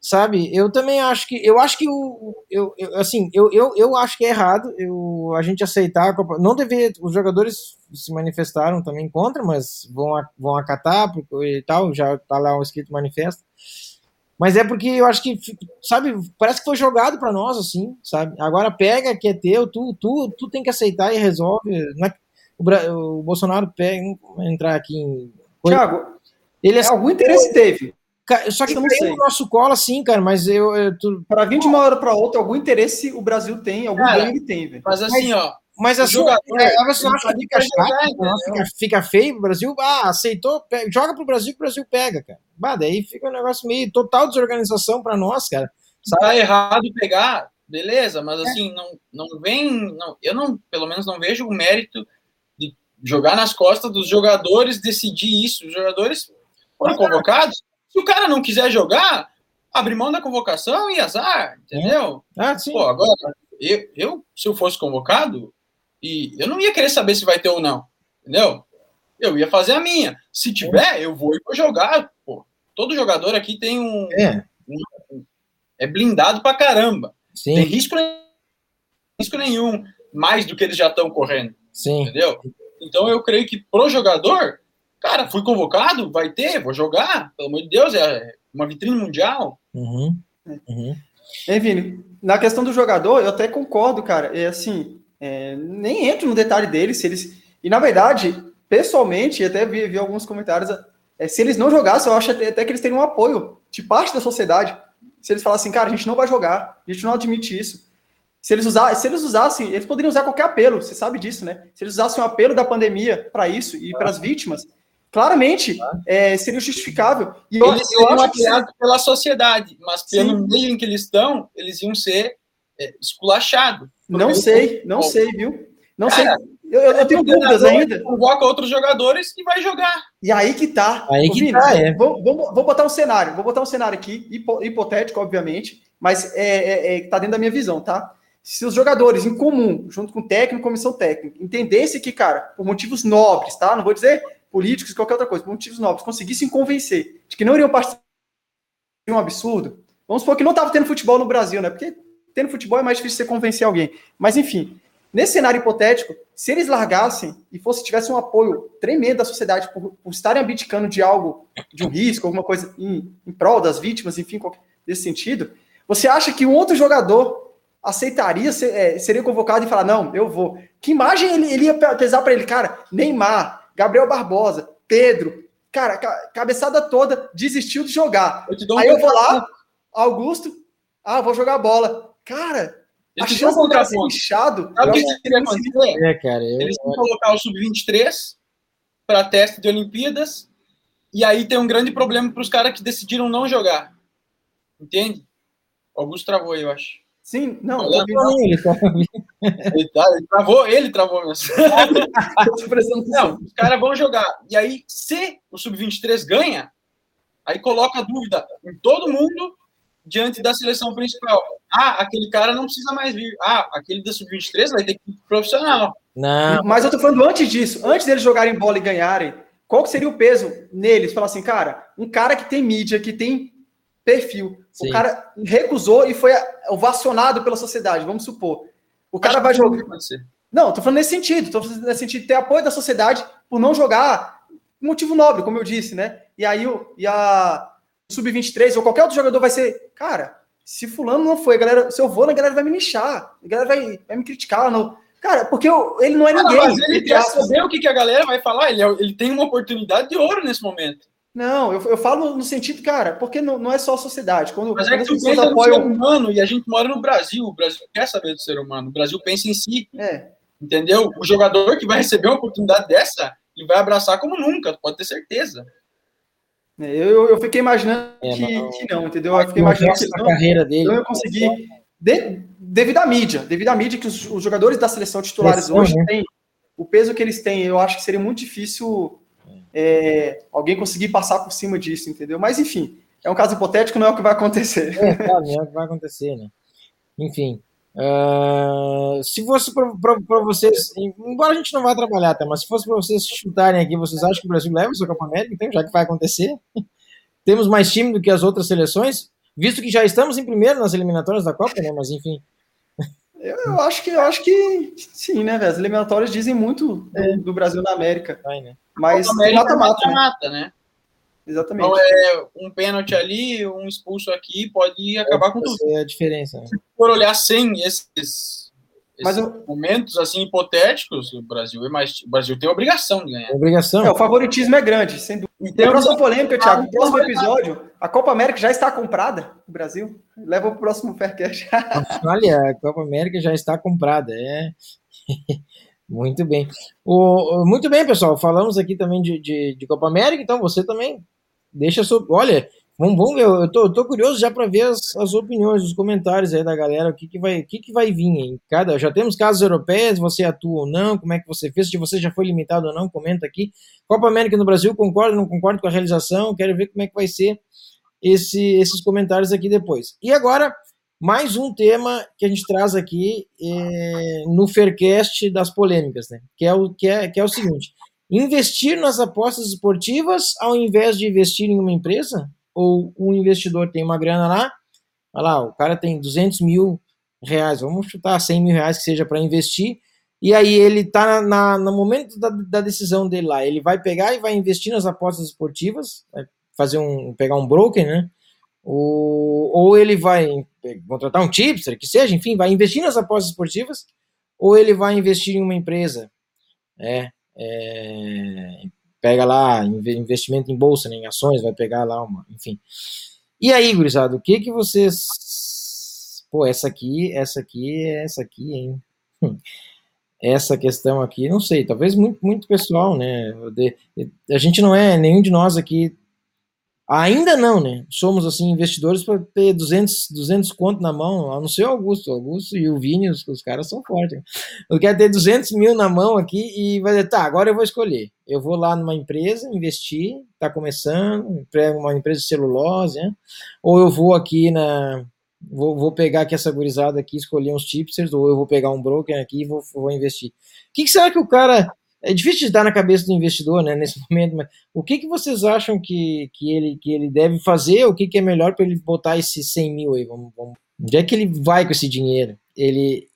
sabe? Eu também acho que eu acho que o eu, eu assim eu, eu, eu acho que é errado eu, a gente aceitar a Copa. Não deveria. Os jogadores se manifestaram também contra, mas vão vão acatar e tal. Já tá lá um escrito manifesto. Mas é porque eu acho que, sabe, parece que foi jogado para nós, assim, sabe? Agora pega que é teu, tu, tu, tu tem que aceitar e resolve. É, o, o Bolsonaro pega, entrar aqui em. Tiago, ele é, algum interesse teve. Só que tem no nosso colo, assim, cara, mas eu. eu tu... Para vir de uma hora para outra, algum interesse o Brasil tem, algum cara, ganho ele tem, velho. Mas assim, ó. Mas assim, jogador, é, você acha que fica chato, fica, fica feio o Brasil? Ah, aceitou, pega, joga pro Brasil que o Brasil pega, cara. Bah, daí fica um negócio meio total desorganização para nós, cara. Sabe? Tá errado pegar, beleza, mas assim, é. não, não vem. Não, eu não, pelo menos não vejo o mérito jogar nas costas dos jogadores decidir isso. Os jogadores foram convocados se o cara não quiser jogar, abre mão da convocação e azar, entendeu? Ah, sim. Pô, agora, eu, eu, se eu fosse convocado, e eu não ia querer saber se vai ter ou não, entendeu? Eu ia fazer a minha. Se tiver, eu vou e vou jogar. Pô, todo jogador aqui tem um. É, um, é blindado pra caramba. Sim. Tem risco, risco nenhum, mais do que eles já estão correndo. Sim. Entendeu? Então eu creio que pro jogador Cara, fui convocado, vai ter, vou jogar, pelo amor de Deus, é uma vitrine mundial. Uhum. Uhum. Enfim, na questão do jogador, eu até concordo, cara. É assim, é, nem entro no detalhe deles, se eles. E na verdade, pessoalmente, até vi, vi alguns comentários. É, se eles não jogassem, eu acho até, até que eles teriam um apoio de parte da sociedade. Se eles falassem, cara, a gente não vai jogar, a gente não admite isso. Se eles, usar, se eles usassem, eles poderiam usar qualquer apelo, você sabe disso, né? Se eles usassem o um apelo da pandemia para isso e para as vítimas, Claramente, é, seria justificável. E eu, eles seriam eu apoiados pela sociedade, mas pelo Sim. meio em que eles estão, eles iam ser é, esculachados. Não sei, não sei, viu? Não Cara, sei. Eu, eu, tenho dúvidas ainda. Convoca outros jogadores e vai jogar. E aí que tá. Aí que Vini, tá, é. Vou, vou, vou, botar um cenário. Vou botar um cenário aqui, hipotético, obviamente, mas é, é, é, tá dentro da minha visão, tá? Se os jogadores em comum, junto com o técnico, comissão técnica, entendessem que, cara, por motivos nobres, tá? Não vou dizer políticos, qualquer outra coisa, por motivos nobres, conseguissem convencer de que não iriam participar de um absurdo, vamos supor que não estava tendo futebol no Brasil, né? Porque tendo futebol é mais difícil você convencer alguém. Mas, enfim, nesse cenário hipotético, se eles largassem e fosse tivesse um apoio tremendo da sociedade por, por estarem abdicando de algo, de um risco, alguma coisa em, em prol das vítimas, enfim, qualquer, desse sentido, você acha que um outro jogador aceitaria, ser, é, seria convocado e falar, não, eu vou. Que imagem ele, ele ia pesar para ele? Cara, Neymar, Gabriel Barbosa, Pedro, cara, cabeçada toda, desistiu de jogar. Eu um Aí eu vou lá, Augusto, ah, vou jogar bola. Cara, eu a chance de cara ser inchado. Sabe o que queria acontecer? É, cara, eu... Eles vão colocar o sub-23 para teste de Olimpíadas, e aí tem um grande problema para os caras que decidiram não jogar. Entende? Augusto travou aí, eu acho. Sim, não, eu ele, *laughs* ele, ele travou, ele travou mesmo. *laughs* não, os caras vão jogar. E aí, se o Sub-23 ganha, aí coloca a dúvida em todo mundo diante da seleção principal. Ah, aquele cara não precisa mais vir. Ah, aquele da Sub-23 vai ter que ir profissional. Não. Mas eu tô falando antes disso, antes deles jogarem bola e ganharem, qual que seria o peso neles? Falar assim, cara, um cara que tem mídia, que tem perfil. Sim. O cara recusou e foi ovacionado pela sociedade, vamos supor. O cara Acho vai jogar. Não, tô falando nesse sentido, tô falando nesse sentido de ter apoio da sociedade por não jogar motivo nobre, como eu disse, né? E aí o e a sub-23 ou qualquer outro jogador vai ser, cara, se fulano não foi, a galera, se eu vou, a galera vai me nichar, a galera vai, vai me criticar, não. Cara, porque eu, ele não é ninguém. Mas ele quer saber o que, que a galera vai falar, ele, é, ele tem uma oportunidade de ouro nesse momento. Não, eu, eu falo no sentido, cara, porque não, não é só a sociedade. Quando, Mas é que tu pensa apoiam... no ser humano e a gente mora no Brasil. O Brasil quer saber do ser humano. O Brasil pensa em si. É. Entendeu? O jogador que vai receber uma oportunidade dessa, ele vai abraçar como nunca, pode ter certeza. É, eu, eu fiquei imaginando é, que, não, que, não, entendeu? Eu fiquei imaginando que não, carreira dele. Então eu consegui, de, devido à mídia, devido à mídia que os, os jogadores da seleção titulares hoje né? têm, o peso que eles têm, eu acho que seria muito difícil é, alguém conseguir passar por cima disso, entendeu? Mas enfim, é um caso hipotético, não é o que vai acontecer. É, não é o que vai acontecer, né? Enfim. Uh, se fosse para vocês, embora a gente não vá trabalhar, tá, mas se fosse para vocês chutarem aqui, vocês acham que o Brasil leva o seu Copa América? Então, já que vai acontecer, *laughs* temos mais time do que as outras seleções. Visto que já estamos em primeiro nas eliminatórias da Copa, né? Mas enfim. Eu, eu acho que eu acho que sim, né, velho? As eliminatórias dizem muito do, do Brasil na América. Vai, né? Mas é mata-mata, né? mata-mata, né? Exatamente. Então é um pênalti ali, um expulso aqui, pode acabar com tudo. Essa é a diferença. Né? por olhar sem esses, Mas eu- momentos assim hipotéticos, o Brasil é mais, o Brasil tem obrigação de ganhar. Obrigação. É, o favoritismo é grande, sem dúvida. E E a próxima polêmica, Thiago, no próximo Ah, episódio, a Copa América já está comprada no Brasil. Leva para o próximo Faircast. Olha, a Copa América já está comprada. É. *laughs* Muito bem. O, muito bem, pessoal. Falamos aqui também de, de, de Copa América, então você também deixa sua. Olha, vamos, vamos ver. Eu tô, eu tô curioso já para ver as, as opiniões, os comentários aí da galera. O que, que, vai, o que, que vai vir cada. Já temos casos europeias, você atua ou não? Como é que você fez? Se você já foi limitado ou não, comenta aqui. Copa América no Brasil, concordo ou não concordo com a realização? Quero ver como é que vai ser esse, esses comentários aqui depois. E agora, mais um tema que a gente traz aqui é, no Faircast das polêmicas, né? Que é, o, que, é, que é o seguinte: investir nas apostas esportivas ao invés de investir em uma empresa? Ou o investidor tem uma grana lá, olha lá, o cara tem 200 mil reais, vamos chutar 100 mil reais que seja para investir, e aí ele está na, no momento da, da decisão dele lá, ele vai pegar e vai investir nas apostas esportivas, fazer um, pegar um broker, né? Ou, ou ele vai contratar um tipster, que seja, enfim, vai investir nas apostas esportivas, ou ele vai investir em uma empresa. É, é, pega lá inve- investimento em bolsa, né, em ações, vai pegar lá uma, enfim. E aí, gurizada, o que que vocês... Pô, essa aqui, essa aqui, essa aqui, hein? Hum. Essa questão aqui, não sei, talvez muito, muito pessoal, né? A gente não é, nenhum de nós aqui Ainda não, né? Somos assim investidores para ter 200, 200 conto na mão, a não ser o Augusto. O Augusto e o Vini, os, os caras são fortes. né? Eu quero ter 200 mil na mão aqui e vai dizer, tá, agora eu vou escolher. Eu vou lá numa empresa, investir, tá começando, uma empresa de celulose, né? Ou eu vou aqui na. Vou, vou pegar aqui essa gurizada aqui, escolher uns tipsters, ou eu vou pegar um broker aqui e vou, vou investir. O que, que será que o cara. É difícil de dar na cabeça do investidor, né, nesse *laughs* momento, mas o que, que vocês acham que, que, ele, que ele deve fazer? O que, que é melhor para ele botar esses 100 mil aí? Vamos, vamos. Onde é que ele vai com esse dinheiro? Ele.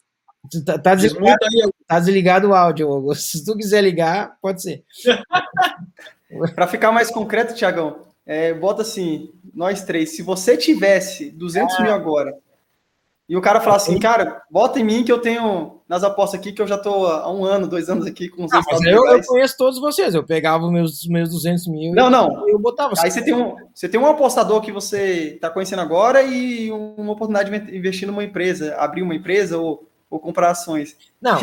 Tá, tá desligado, tá desligado o áudio, Augusto. Se tu quiser ligar, pode ser. *laughs* Para ficar mais concreto, Tiagão, é, bota assim, nós três, se você tivesse 200 mil agora, e o cara falar assim, cara, bota em mim que eu tenho nas apostas aqui, que eu já tô há um ano, dois anos aqui com os Ah, mas eu, eu conheço todos vocês. Eu pegava meus, meus 200 mil Não, não. eu botava. Aí você tem, um, você tem um apostador que você está conhecendo agora e uma oportunidade de investir numa empresa, abrir uma empresa ou, ou comprar ações. Não,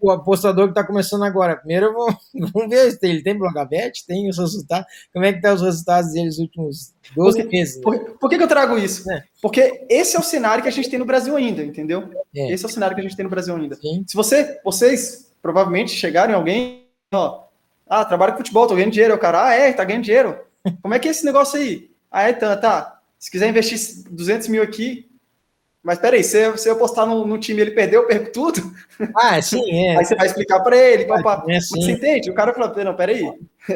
o apostador que está começando agora. Primeiro vou, *laughs* vamos ver se tem- ele tem Blogabet, tem os resultados. Como é que tá os resultados deles nos últimos 12 Porque- meses? né? Por, por que, que eu trago isso? É. Porque esse é o cenário que a gente tem no Brasil ainda, entendeu? É. Esse é o cenário que a gente tem no Brasil ainda. Sim. Se você, vocês provavelmente chegarem em alguém, ó, ah, trabalho com futebol, tô ganhando dinheiro, o cara, ah, é, tá ganhando dinheiro. *laughs* Como é que é esse negócio aí? Ah, é, tá, tá. Se quiser investir 200 mil aqui, mas peraí, se eu, se eu apostar no, no time ele perder, eu perco tudo? Ah, sim, é. Aí você vai explicar para ele, papá. É Mas Você entende? O cara fala, não, peraí,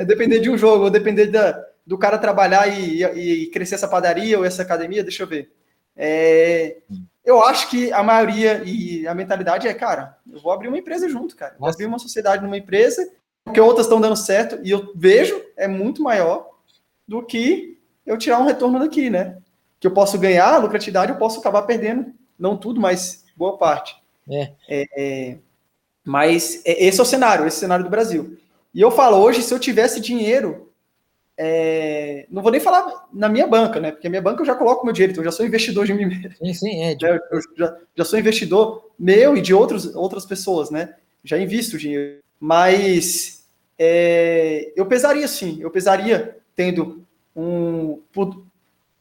depender de um jogo, ou depender da, do cara trabalhar e, e- e crescer essa padaria ou essa academia, deixa eu ver. É, eu acho que a maioria e a mentalidade é, cara, eu vou abrir uma empresa junto, cara. Vou Nossa. abrir uma sociedade numa empresa, porque outras estão dando certo, e eu vejo é muito maior do que eu tirar um retorno daqui, né? Que eu posso ganhar lucratividade, eu posso acabar perdendo, não tudo, mas boa parte. É. É, mas é- esse é o cenário, esse é o cenário do Brasil. E eu falo, hoje, se eu tivesse dinheiro, é, não vou nem falar na minha banca, né? Porque a minha banca eu já coloco meu dinheiro, então eu já sou investidor de mim mesmo. Sim, sim, é. *laughs* né? Eu já, já sou investidor meu e de outros, outras pessoas, né? Já invisto dinheiro. Mas é, eu pesaria sim, eu pesaria tendo um. por-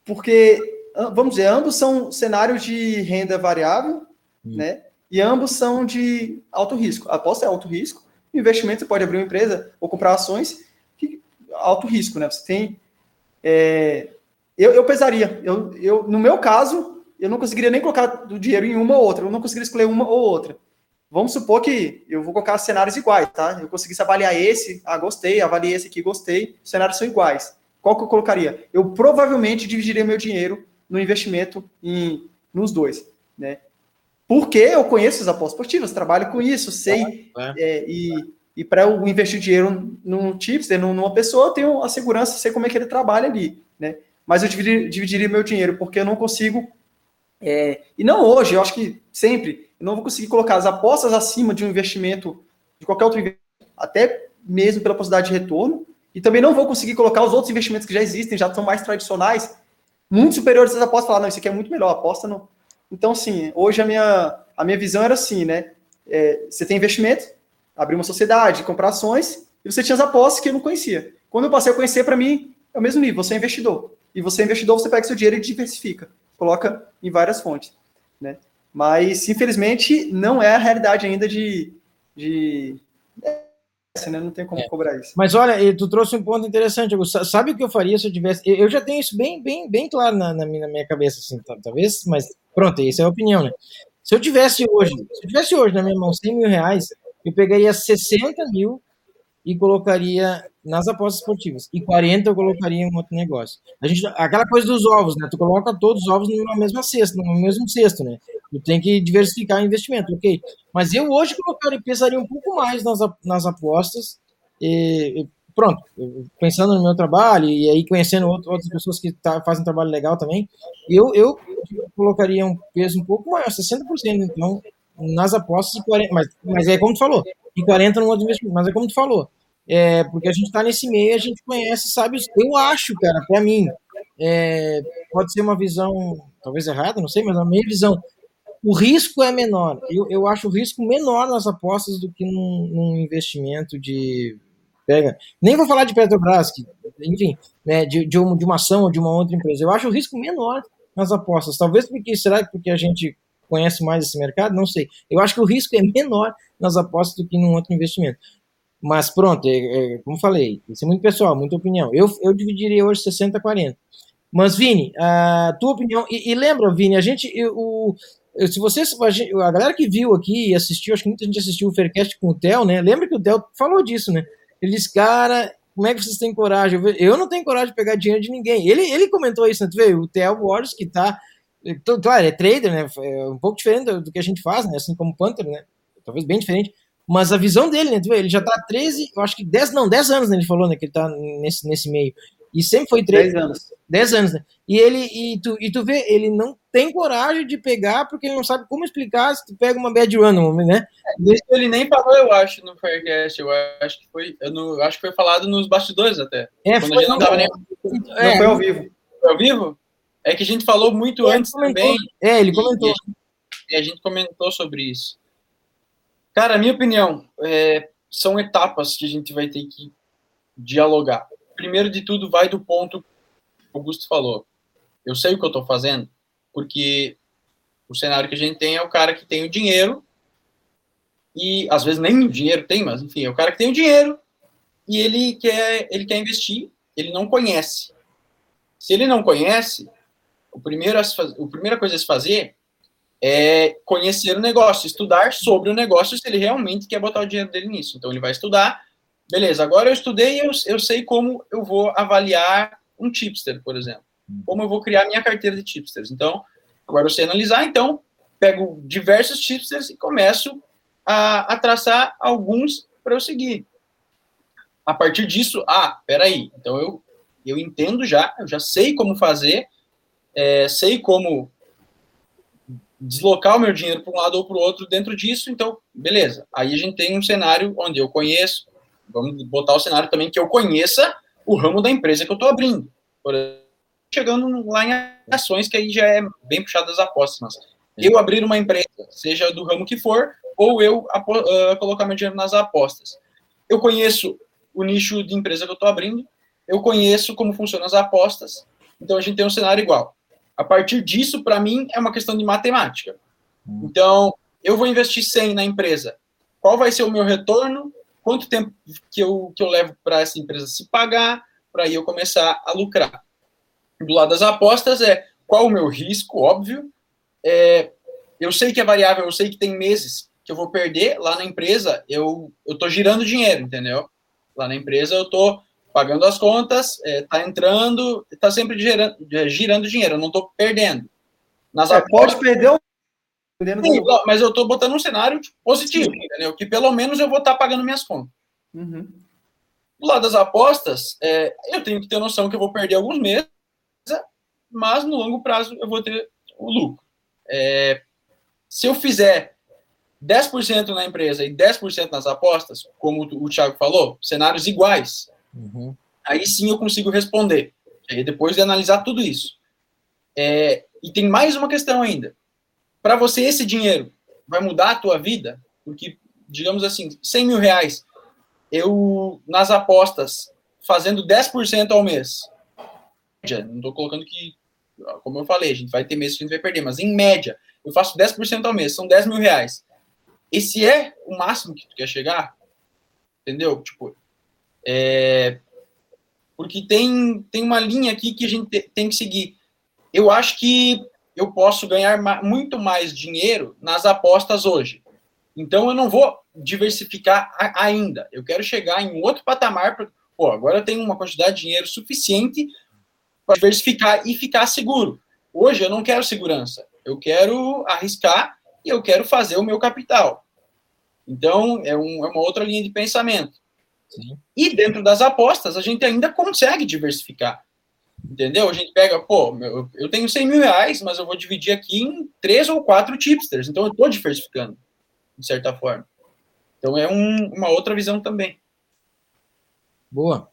Porque, am- vamos dizer, ambos são cenários de renda variável, Hum. né? E ambos são de alto risco. A aposta é alto risco, investimento você pode abrir uma empresa ou comprar ações, que alto risco, né? Você tem. é, eu, eu pesaria. Eu, eu, no meu caso, eu não conseguiria nem colocar o dinheiro em uma ou outra, eu não conseguiria escolher uma ou outra. Vamos supor que eu vou colocar cenários iguais, tá? Eu conseguisse avaliar esse, ah, gostei, avaliei esse aqui, gostei, os cenários são iguais. Qual que eu colocaria? Eu provavelmente dividiria meu dinheiro no investimento em, nos dois, né? Porque eu conheço as apostas esportivas, trabalho com isso, sei, É. é, e, e para eu investir dinheiro num tipster, num- numa pessoa, eu tenho a segurança, sei como é que ele trabalha ali, né? Mas eu dividir- dividiria meu dinheiro, porque eu não consigo, é, e não hoje, eu acho que sempre, eu não vou conseguir colocar as apostas acima de um investimento, de qualquer outro investimento, até mesmo pela possibilidade de retorno, e também não vou conseguir colocar os outros investimentos que já existem, já são mais tradicionais, muito superiores às apostas, falar, não, isso aqui é muito melhor, aposta não. Então, assim, hoje a minha, a minha visão era assim, né? É, você tem investimento, abrir uma sociedade, comprar ações, e você tinha as apostas que eu não conhecia. Quando eu passei a conhecer, para mim, é o mesmo nível, você é investidor. E você é investidor, você pega seu dinheiro e diversifica, coloca em várias fontes, né? Mas, infelizmente, não é a realidade ainda de... de né? Não tem como É. cobrar isso. Mas olha, tu trouxe um ponto interessante, Augusto. Sabe o que eu faria se eu tivesse. Eu eu já tenho isso bem, bem, bem claro na, na minha, na minha cabeça, assim, tá- talvez, mas pronto, essa é a opinião, né? Se eu tivesse hoje, se eu tivesse hoje na minha mão 100 mil reais, eu pegaria 60 mil e colocaria nas apostas esportivas. E 40 eu colocaria em um outro negócio. A gente, aquela coisa dos ovos, né? Tu coloca todos os ovos numa mesma cesta, no mesmo cesto, né? Tu tem que diversificar o investimento, ok. Mas eu hoje colocaria, pesaria um pouco mais nas, nas apostas. E, pronto, pensando no meu trabalho e aí conhecendo outro- outras pessoas que tá, fazem um trabalho legal também, eu, eu colocaria um peso um pouco maior, 60%, então, nas apostas, e 40, mas, mas é como tu falou, e 40% no outro investimento, mas é como tu falou, é, porque a gente está nesse meio, a gente conhece, sabe, eu acho, cara, para mim, é, pode ser uma visão, talvez errada, não sei, mas a minha visão, o risco é menor, eu, eu acho o risco menor nas apostas do que num, num investimento de pega. Nem vou falar de Petrobras, que, enfim, né, de, de, uma, de uma ação ou de uma outra empresa. Eu acho o risco menor nas apostas. Talvez porque, será que porque a gente conhece mais esse mercado? Não sei. Eu acho que o risco é menor nas apostas do que num outro investimento. Mas pronto, é, é, como falei, isso é muito pessoal, muita opinião. Eu, eu dividiria hoje 60 a 40. Mas, Vini, a tua opinião. E, e lembra, Vini, a gente. eu- o, se vocês. A, galera que viu aqui e assistiu, acho que muita gente assistiu o Faircast com o Theo, né? Lembra que o Theo falou disso, né? Ele disse, cara, como é que vocês têm coragem? Eu, eu não tenho coragem de pegar dinheiro de ninguém. Ele, ele comentou isso, né? Tu vê, o Theo Wars, que tá. Tu- Claro, é trader, né? É um pouco diferente do, que a gente faz, né? Assim como o Panther, né? Talvez bem diferente. Mas a visão dele, né? Ele já tá há 13, eu acho que 10, não, 10 anos, né? Ele falou, né? Que ele tá nesse, nesse meio. E sempre foi trader. 10 anos. 10 anos, né? E ele, e tu, e tu vê, ele não tem coragem de pegar porque ele não sabe como explicar se tu pega uma bad run, né? Isso ele nem falou, eu acho, no Faircast. Eu acho que foi, eu não, acho que foi falado nos bastidores até. É, Quando foi, não tava nem Não é, foi ao vivo. ao vivo. É que a gente falou muito É, antes comentou. também. é, ele comentou. E a, gente, e a gente comentou sobre isso. Cara, a minha opinião, é, são etapas que a gente vai ter que dialogar. Primeiro de tudo, vai do ponto que o Augusto falou. Eu sei o que eu estou fazendo, porque o cenário que a gente tem é o cara que tem o dinheiro, e às vezes nem o dinheiro tem, mas enfim, é o cara que tem o dinheiro, e ele quer, ele quer investir, ele não conhece. Se ele não conhece, o primeiro a, faz, a primeira coisa a se fazer é conhecer o negócio, estudar sobre o negócio se ele realmente quer botar o dinheiro dele nisso. Então ele vai estudar, beleza, agora eu estudei eu, eu sei como eu vou avaliar um tipster, por exemplo. Como eu vou criar minha carteira de tipsters. Então, agora eu sei analisar, então pego diversos tipsters e começo a, a traçar alguns para eu seguir. A partir disso, ah, peraí, então eu, eu entendo já, eu já sei como fazer, é, sei como deslocar o meu dinheiro para um lado ou para o outro dentro disso, então, beleza. Aí a gente tem um cenário onde eu conheço, vamos botar o cenário também que eu conheça o ramo da empresa que eu estou abrindo. Por exemplo, chegando lá em ações, que aí já é bem puxado das apostas, mas eu abrir uma empresa, seja do ramo que for, ou eu uh, colocar meu dinheiro nas apostas. Eu conheço o nicho de empresa que eu estou abrindo, eu conheço como funcionam as apostas, então a gente tem um cenário igual. A partir disso, para mim, é uma questão de matemática. Então, eu vou investir 100 na empresa. Qual vai ser o meu retorno? Quanto tempo que eu, que eu levo para essa empresa se pagar, para aí eu começar a lucrar? Do lado das apostas é qual o meu risco, óbvio. É, eu sei que é variável, eu sei que tem meses que eu vou perder. Lá na empresa, eu estou girando dinheiro, entendeu? Lá na empresa, eu estou pagando as contas, é, tá entrando, tá sempre girando, girando dinheiro, eu não tô perdendo. Nas é, apostas, pode perder um... Sim, mas eu tô botando um cenário positivo, Sim. entendeu? Que pelo menos eu vou estar tá pagando minhas contas. Uhum. Do lado das apostas, é, eu tenho que ter noção que eu vou perder alguns meses, mas no longo prazo eu vou ter o lucro. É, se eu fizer 10% na empresa e 10% nas apostas, como o Thiago falou, cenários iguais, uhum. aí sim eu consigo responder. Depois de analisar tudo isso. É, e tem mais uma questão ainda. Para você, esse dinheiro vai mudar a tua vida? Porque, digamos assim, 100 mil reais, eu, nas apostas, fazendo 10% ao mês, não estou colocando que, como eu falei, a gente vai ter meses que a gente vai perder, mas em média, eu faço 10% ao mês, são 10 mil reais. Esse é o máximo que tu quer chegar? Entendeu? Tipo, é... Porque tem, tem uma linha aqui que a gente tem que seguir. Eu acho que eu posso ganhar muito mais dinheiro nas apostas hoje. Então eu não vou diversificar ainda. Eu quero chegar em outro patamar. Pra... Pô, agora eu tenho uma quantidade de dinheiro suficiente para diversificar e ficar seguro. Hoje eu não quero segurança. Eu quero arriscar e eu quero fazer o meu capital. Então, é, um, é uma outra linha de pensamento. Sim. E dentro das apostas, a gente ainda consegue diversificar. Entendeu? A gente pega, pô, eu tenho 100 mil reais, mas eu vou dividir aqui em três ou quatro tipsters. Então, eu estou diversificando, de certa forma. Então, é um, uma outra visão também. Boa.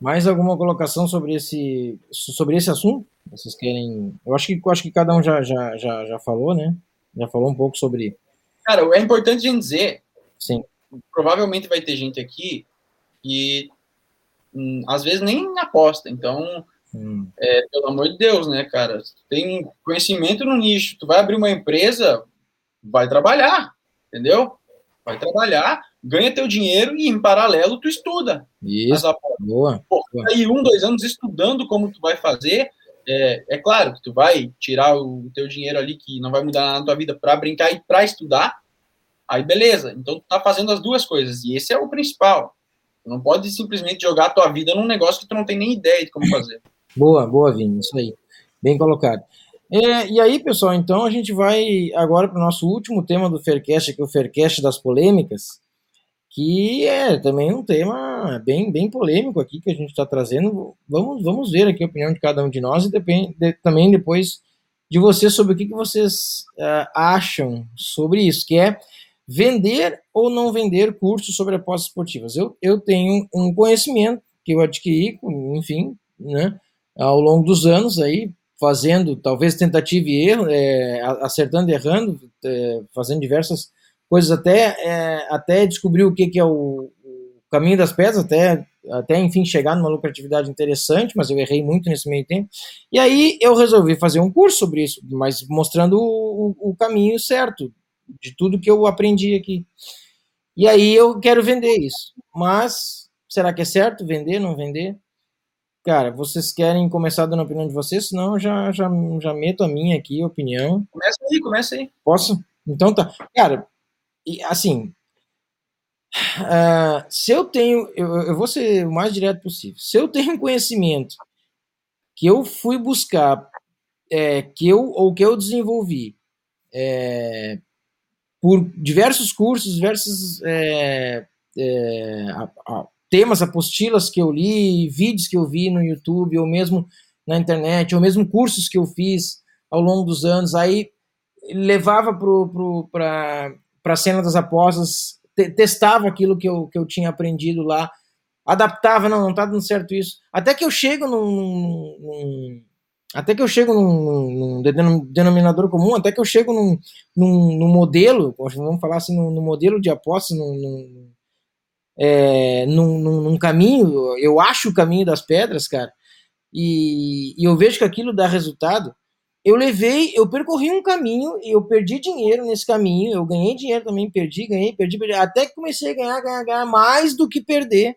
Mais alguma colocação sobre esse, sobre esse assunto? Vocês querem. Eu acho que, eu acho que cada um já, já, já, já falou, né? Já falou um pouco sobre. Cara, é importante a gente dizer. Sim. Provavelmente vai ter gente aqui que hum, às vezes nem aposta. Então, hum. é, pelo amor de Deus, né, cara? Tem conhecimento no nicho, tu vai abrir uma empresa, vai trabalhar, entendeu? Vai trabalhar, ganha teu dinheiro e em paralelo tu estuda. Isso. Boa. Pô, aí um, dois anos estudando como tu vai fazer é, é claro que tu vai tirar o teu dinheiro ali que não vai mudar nada na tua vida para brincar e para estudar, aí beleza. Então tu tá fazendo as duas coisas e esse é o principal. Não pode simplesmente jogar a tua vida num negócio que tu não tem nem ideia de como fazer. *laughs* Boa, boa, Vini, isso aí. Bem colocado. É, e aí, pessoal, então a gente vai agora para o nosso último tema do Faircast, que é o Faircast das polêmicas que é também um tema bem, bem polêmico aqui que a gente está trazendo. Vamos, vamos ver aqui a opinião de cada um de nós e depende, de, também depois de vocês sobre o que, que vocês uh, acham sobre isso, que é vender ou não vender cursos sobre apostas esportivas. Eu, eu tenho um conhecimento que eu adquiri, enfim, né, ao longo dos anos aí, fazendo talvez tentativa e erro, é, acertando e errando, é, fazendo diversas coisas até, é, até descobrir o que, que é o, o, caminho das pedras, até, até enfim chegar numa lucratividade interessante, mas eu errei muito nesse meio tempo. E aí eu resolvi fazer um curso sobre isso, mas mostrando o, o caminho certo de tudo que eu aprendi aqui. E aí eu quero vender isso. Mas será que é certo vender, não vender? Cara, vocês querem começar dando a opinião de vocês? Senão eu já, já, já meto a minha aqui, opinião. Começa aí, começa aí. Posso? Então tá. Cara, e assim, uh, se eu tenho, eu, eu vou ser o mais direto possível. Se eu tenho conhecimento que eu fui buscar, é, que eu ou que eu desenvolvi é, por diversos cursos, diversos é, é, a, a, temas, apostilas que eu li, vídeos que eu vi no YouTube, ou mesmo na internet, ou mesmo cursos que eu fiz ao longo dos anos, aí levava para a cena das apostas, te, testava aquilo que eu, que eu tinha aprendido lá, adaptava, não, não está dando certo isso. Até que eu chego num, num até que eu chego num, num, denominador comum, até que eu chego num, num, num modelo, vamos falar assim, num, num modelo de apostas, num, é, num, num, caminho, eu acho o caminho das pedras, cara, e, e eu vejo que aquilo dá resultado, eu levei, eu percorri um caminho e eu perdi dinheiro nesse caminho, eu ganhei dinheiro também, perdi, ganhei, perdi, perdi, até que comecei a ganhar, ganhar, ganhar mais do que perder.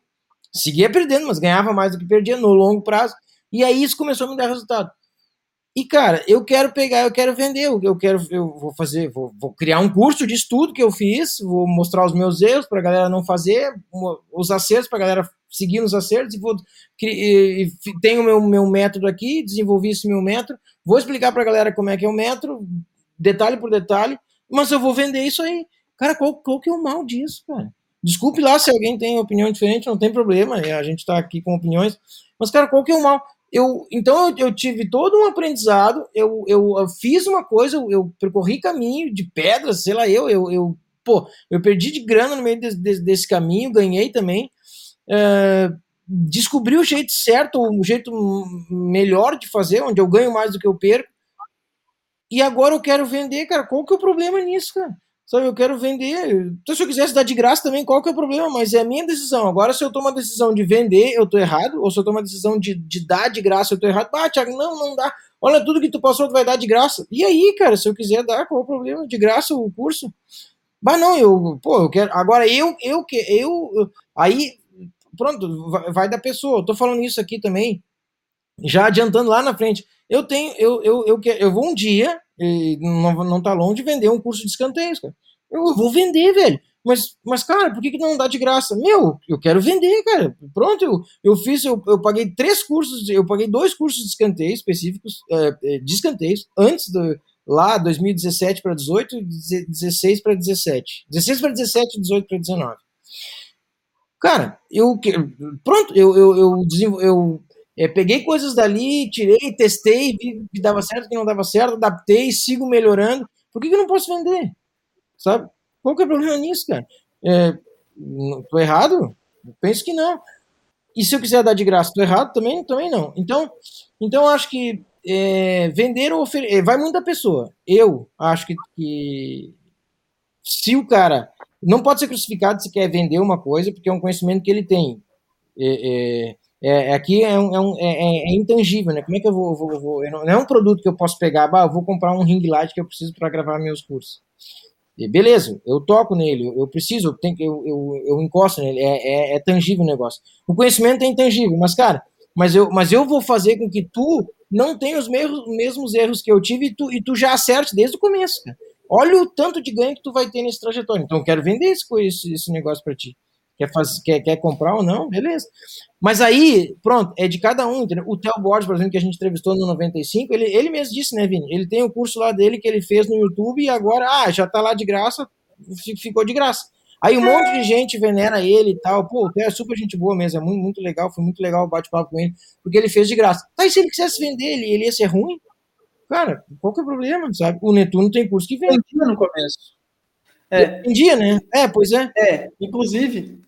Seguia perdendo, mas ganhava mais do que perdia no longo prazo. E aí isso começou a me dar resultado. E cara, eu quero pegar, eu quero vender, eu quero, eu vou fazer, vou, vou criar um curso de estudo que eu fiz, vou mostrar os meus erros para a galera não fazer, os acertos para a galera seguir nos acertos e vou e, e, tenho meu meu método aqui, desenvolvi esse meu método, vou explicar para a galera como é que é o método, detalhe por detalhe, mas eu vou vender isso aí. Cara, qual, qual que é o mal disso, cara? Desculpe lá se alguém tem opinião diferente, não tem problema, a gente está aqui com opiniões, mas, cara, qual que é o mal? Eu, então eu, eu tive todo um aprendizado, eu, eu, eu fiz uma coisa, eu, eu, percorri caminho de pedras, sei lá, eu, eu, eu, pô, eu perdi de grana no meio de, de, desse caminho, ganhei também, é, descobri o jeito certo, o jeito melhor de fazer, onde eu ganho mais do que eu perco, e agora eu quero vender, cara, qual que é o problema nisso, cara? Sabe, eu quero vender. Então, se eu quisesse dar de graça também, qual que é o problema? Mas é a minha decisão. Agora, se eu tomo a decisão de vender, eu tô errado. Ou se eu tomo a decisão de, de dar de graça, eu tô errado. Ah, Thiago, não, não dá. Olha, tudo que tu passou, tu vai dar de graça. E aí, cara, se eu quiser dar, qual é o problema? De graça o curso? Mas não, eu, pô, eu quero. Agora, eu, eu, eu, eu, aí, pronto, vai, vai da pessoa. Eu tô falando isso aqui também, já adiantando lá na frente. Eu tenho, eu, eu, eu, eu vou um dia e não, não tá longe de vender um curso de escanteios, cara. Eu vou vender, velho. Mas, mas, cara, por que, que não dá de graça? Meu, eu quero vender, cara. Pronto, eu, eu fiz, eu, eu paguei três cursos, eu paguei dois cursos de escanteios específicos, é, é de escanteios, antes do, lá, 2017 para 18, 16 para 17. 16 para 17, 18 para 19. Cara, eu, pronto, eu, eu, eu, eu é, peguei coisas dali, tirei, testei, vi que dava certo, que não dava certo, adaptei, sigo melhorando. Por que, que eu não posso vender? Sabe? Qual que é o problema nisso, cara? É, tô errado? penso que não. E se eu quiser dar de graça, tô errado? Também, também não. Então, então acho que é, vender ou oferecer. É, vai muito da pessoa. Eu acho que, que se o cara não pode ser crucificado se quer vender uma coisa, porque é um conhecimento que ele tem. É, é, é, aqui é, um, é, um, é, é, é, intangível, né? Como é que eu vou. vou, vou não é um produto que eu posso pegar, bah, eu vou comprar um ring light que eu preciso para gravar meus cursos. E beleza, eu toco nele, eu preciso, eu, tenho, eu, eu, eu encosto nele, é, é, é tangível o negócio. O conhecimento é intangível, mas, cara, mas eu, mas eu vou fazer com que tu não tenha os mesmos, mesmos erros que eu tive e tu, e tu já acerte desde o começo, cara. Olha o tanto de ganho que tu vai ter nesse trajetório. Então, eu quero vender esse, esse, esse negócio para ti. Quer, fazer, quer, quer comprar ou não? Beleza. Mas aí, pronto, é de cada um. Entendeu? O Theo Borges, por exemplo, que a gente entrevistou no 95, ele, ele mesmo disse, né, Vini? Ele tem o um curso lá dele que ele fez no YouTube e agora, ah, já tá lá de graça, ficou de graça. Aí um monte de gente venera ele e tal. Pô, o Theo é super gente boa mesmo, é muito, muito legal, foi muito legal o bate-papo com ele, porque ele fez de graça. Tá, e se ele quisesse vender, ele, ele ia ser ruim? Cara, qual que é o problema, sabe? O Netuno tem curso que vende. no começo. É. Vendia, né? É, pois é. É, inclusive,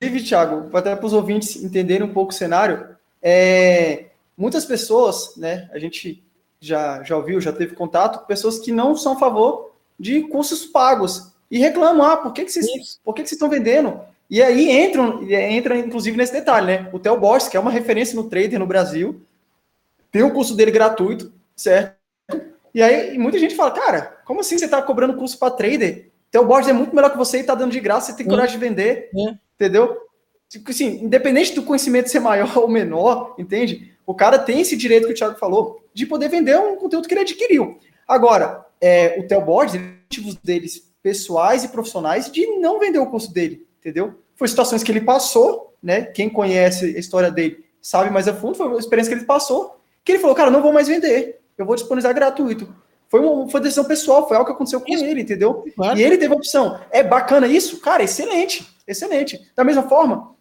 Inclusive, Thiago, até para os ouvintes entenderem um pouco o cenário, é, muitas pessoas, né, a gente já, já ouviu, já teve contato com pessoas que não são a favor de cursos pagos e reclamam, ah, por que, que, vocês, por que, que vocês estão vendendo? E aí entram, entra inclusive nesse detalhe, né? O Theo Borges, que é uma referência no trader no Brasil, tem o um curso dele gratuito, certo? E aí muita gente fala, cara, como assim você está cobrando curso para trader? Theo Borges é muito melhor que você e está dando de graça, você tem coragem de vender. É. Entendeu? Tipo assim, independente do conhecimento ser maior *laughs* ou menor, entende? O cara tem esse direito que o Thiago falou de poder vender um conteúdo que ele adquiriu. Agora, é, o Theo Borges, motivos deles pessoais e profissionais de não vender o curso dele, entendeu? Foi situações que ele passou, né? Quem conhece a história dele sabe mais a fundo, foi uma experiência que ele passou, que ele falou, cara, não vou mais vender, eu vou disponibilizar gratuito. Foi uma, foi decisão pessoal, foi algo que aconteceu com isso. ele, entendeu? Claro. E ele teve a opção. É bacana isso? Cara, excelente, excelente. Da mesma forma,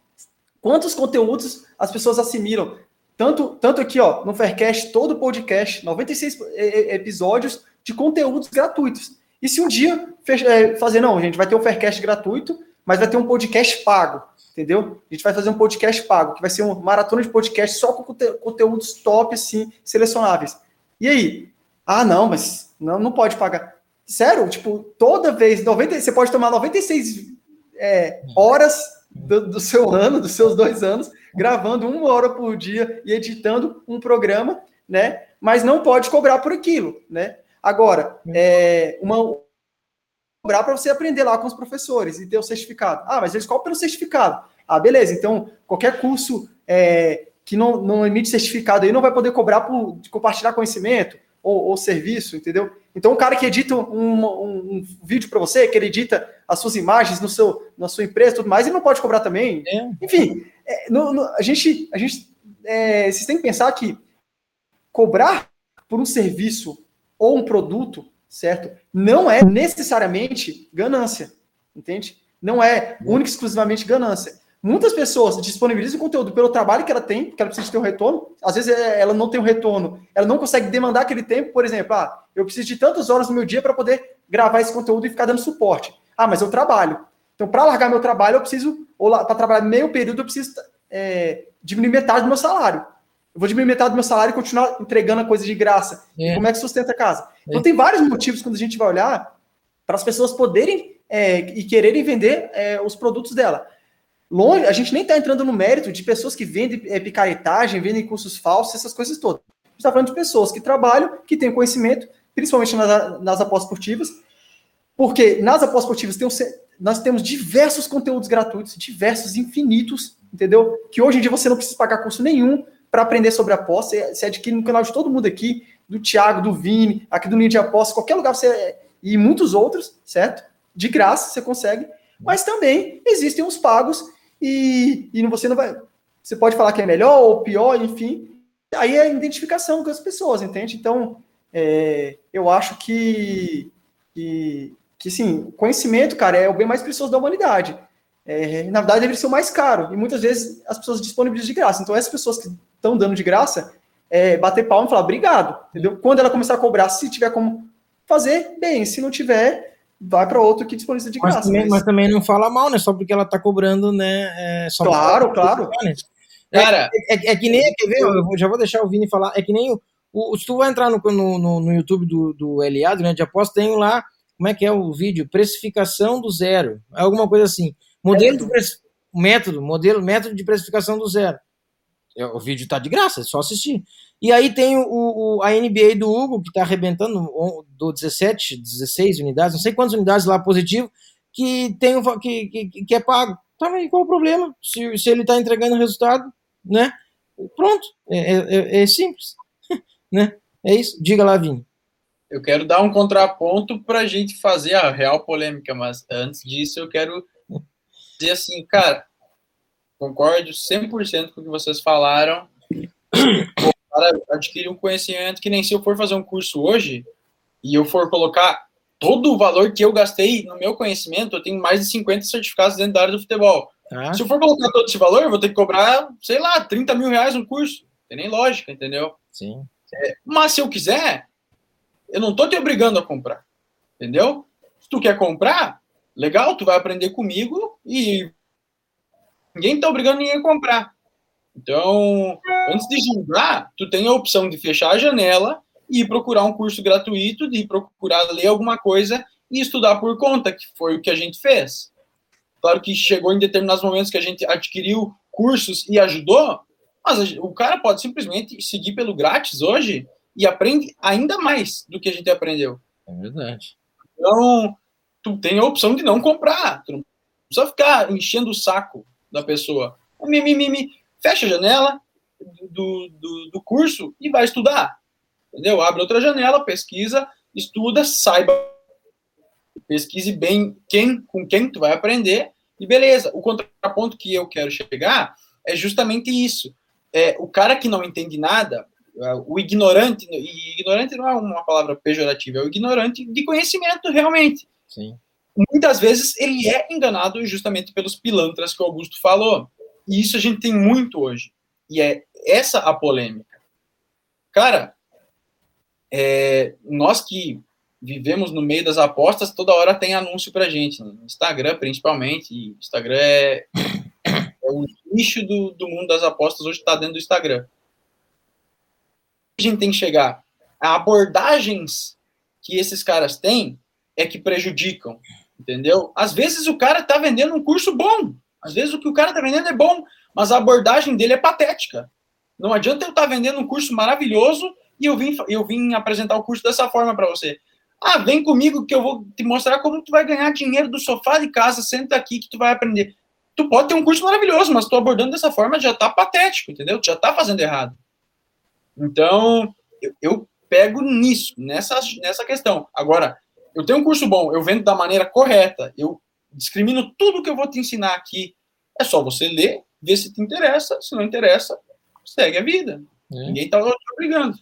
quantos conteúdos as pessoas assimilam? Tanto, tanto aqui, ó, no Faircast, todo podcast, 96 episódios de conteúdos gratuitos. E se um dia é, fazer, não, gente vai ter um Faircast gratuito, mas vai ter um podcast pago, entendeu? A gente vai fazer um podcast pago, que vai ser uma maratona de podcast só com conteúdos top, assim, selecionáveis. E aí, ah, não, mas não, não pode pagar. Sério, tipo, toda vez, 90, você pode tomar 96 é, horas do, do, seu *laughs* ano, dos seus dois anos, gravando uma hora por dia e editando um programa, né? Mas não pode cobrar por aquilo, né? Agora, é, uma cobrar para você aprender lá com os professores e ter o certificado. Ah, mas eles cobram pelo certificado. Ah, beleza. Então, qualquer curso é, que não, não emite certificado aí não vai poder cobrar por compartilhar conhecimento ou, ou serviço, entendeu? Então, o cara que edita um, um, um vídeo para você, que ele edita as suas imagens no seu, na sua empresa e tudo mais, ele não pode cobrar também. É. Enfim, é, no, no, a gente, a gente é, vocês têm que pensar que cobrar por um serviço ou um produto, certo? Não é necessariamente ganância, entende? Não é única e exclusivamente ganância. Muitas pessoas disponibilizam conteúdo pelo trabalho que ela tem, que ela precisa ter um retorno. Às vezes é, ela não tem um retorno, ela não consegue demandar aquele tempo, por exemplo, ah, eu preciso de tantas horas no meu dia para poder gravar esse conteúdo e ficar dando suporte. Ah, mas eu trabalho. Então, para largar meu trabalho, eu preciso, ou para trabalhar meio período, eu preciso é, diminuir metade do meu salário. Eu vou diminuir metade do meu salário e continuar entregando a coisa de graça. É. Como é que sustenta a casa? É. Então, tem vários motivos quando a gente vai olhar para as pessoas poderem é, e quererem vender é, os produtos dela. Longe, a gente nem está entrando no mérito de pessoas que vendem é, picaretagem, vendem cursos falsos, essas coisas todas. A gente está falando de pessoas que trabalham, que têm conhecimento, principalmente nas, nas apostas esportivas, porque nas apostas esportivas tem um, nós temos diversos conteúdos gratuitos, diversos, infinitos, entendeu? Que hoje em dia você não precisa pagar curso nenhum para aprender sobre aposta. Você adquire no canal de todo mundo aqui, do Thiago, do Vini, aqui do Ninho de Apostas, qualquer lugar você. E muitos outros, certo? De graça você consegue. Mas também existem os pagos e, e você não vai. Você pode falar que é melhor ou pior, enfim. Aí é a identificação com as pessoas, entende? Então, é, eu acho que, que, que, sim, conhecimento, cara, é o bem mais precioso da humanidade. É, na verdade, ele ser o mais caro. E muitas vezes as pessoas disponibilizam de graça. Então, essas pessoas que estão dando de graça, é, bater palma e falar obrigado, entendeu? Quando ela começar a cobrar, se tiver como fazer, bem. Se não tiver, vai para outro que disponibiliza de graça. Mas também, mas... mas também, não fala mal, né? Só porque ela tá cobrando, né? É, claro, claro. né? Cara, é, é, é, que nem, quer ver? Eu já vou deixar o Vini falar. É que nem o, o se tu vai entrar no, no, no YouTube do, do LA, do Grande Aposta, tem lá, como é que é o vídeo? Precificação do zero. É alguma coisa assim. Modelo de método, modelo, método de precificação do zero. O vídeo tá de graça, é só assistir. E aí tem o, o a NBA do Hugo, que está arrebentando do 17, 16 unidades, não sei quantas unidades lá positivo, que tem que, que, que é pago. Tá, mas qual o problema? Se, se ele está entregando resultado, né? Pronto, é, é, é, é simples, *laughs* né? É isso. Diga lá, Vini. Eu quero dar um contraponto para a gente fazer a real polêmica, mas antes disso eu quero dizer assim, cara, concordo 100% com o que vocês falaram para adquirir um conhecimento que nem se eu for fazer um curso hoje e eu for colocar todo o valor que eu gastei no meu conhecimento, eu tenho mais de 50 certificados dentro da área do futebol. Ah. Se eu for colocar todo esse valor, eu vou ter que cobrar, sei lá, 30 mil reais um curso. Não tem nem lógica, entendeu? Sim. É, mas se eu quiser, eu não tô te obrigando a comprar. Entendeu? Se tu quer comprar, legal, tu vai aprender comigo e ninguém tá obrigando ninguém a comprar. Então, antes de julgar, tu tem a opção de fechar a janela e procurar um curso gratuito, de procurar ler alguma coisa e estudar por conta, que foi o que a gente fez. Claro que chegou em determinados momentos que a gente adquiriu cursos e ajudou, mas o cara pode simplesmente seguir pelo grátis hoje e aprende ainda mais do que a gente aprendeu. É verdade. Então, tu tem a opção de não comprar. Tu não precisa ficar enchendo o saco da pessoa. Mimimi, fecha a janela do, do, do curso e vai estudar. Entendeu? Abre outra janela, pesquisa, estuda, saiba, pesquise bem quem, com quem tu vai aprender e beleza. O contraponto que eu quero chegar é justamente isso. É, o cara que não entende nada, é, o ignorante, e ignorante não é uma palavra pejorativa, é o ignorante de conhecimento, realmente. Sim. Muitas vezes ele é enganado justamente pelos pilantras que o Augusto falou. E isso a gente tem muito hoje. E é essa a polêmica. Cara, é, nós que vivemos no meio das apostas, toda hora tem anúncio pra gente, né? no Instagram principalmente. E Instagram é, é o nicho do, do mundo das apostas hoje está dentro do Instagram. A gente tem que chegar a abordagens que esses caras têm é que prejudicam, entendeu? Às vezes o cara tá vendendo um curso bom, às vezes o que o cara está vendendo é bom, mas a abordagem dele é patética. Não adianta eu estar tá vendendo um curso maravilhoso e eu vim, eu vim apresentar o curso dessa forma para você. Ah, vem comigo que eu vou te mostrar como tu vai ganhar dinheiro do sofá de casa, senta aqui que tu vai aprender. Tu pode ter um curso maravilhoso, mas tu abordando dessa forma já está patético, entendeu? Tu já está fazendo errado. Então, eu, eu, pego nisso, nessa, nessa questão. Agora, eu tenho um curso bom, eu vendo da maneira correta, eu discrimino tudo que eu vou te ensinar aqui. É só você ler, ver se te interessa, se não interessa, segue a vida. É. Ninguém está obrigando.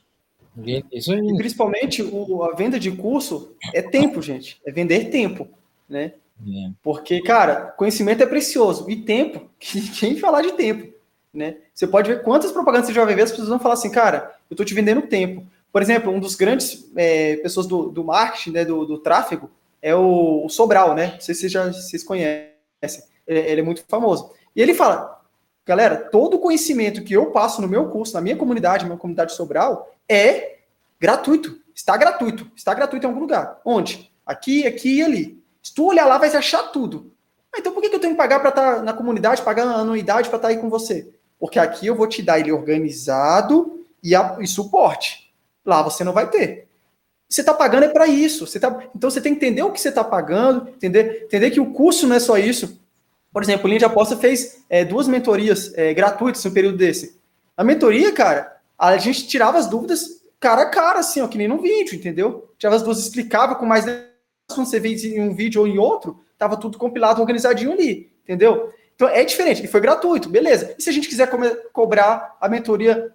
Isso aí. E principalmente o, a venda de curso é tempo, gente. É vender tempo, né? É. Porque, cara, conhecimento é precioso. E tempo, *laughs* quem falar de tempo, né? Você pode ver quantas propagandas você já vai ver, as pessoas vão falar assim, cara, eu tô te vendendo tempo. Por exemplo, um dos grandes é, pessoas do, do marketing, né, do, do tráfego, é o, o, Sobral, né? Não sei se vocês, já, vocês conhecem. Ele, ele é muito famoso. E ele fala, galera, todo o conhecimento que eu passo no meu curso, na minha comunidade, minha comunidade Sobral, é gratuito. Está gratuito. Está gratuito em algum lugar. Onde? Aqui, aqui e ali. Se tu olhar lá, vai achar tudo. Ah, então por que eu tenho que pagar para estar tá na comunidade, pagar anuidade para estar tá aí com você? Porque aqui eu vou te dar ele organizado e, a, e suporte. Lá você não vai ter. Você está pagando é para isso. Você tá, então você tem que entender o que você está pagando, entender, entender que o curso não é só isso. Por exemplo, o Linha de Aposta fez é, duas mentorias é, gratuitas no período desse. A mentoria, cara, a gente tirava as dúvidas cara a cara, assim, ó, que nem no vídeo, entendeu? Tirava as duas, explicava com mais quando você vê em um vídeo ou em outro, tava tudo compilado, organizadinho ali, entendeu? Então é diferente, e foi gratuito, beleza. E se a gente quiser cobrar a mentoria,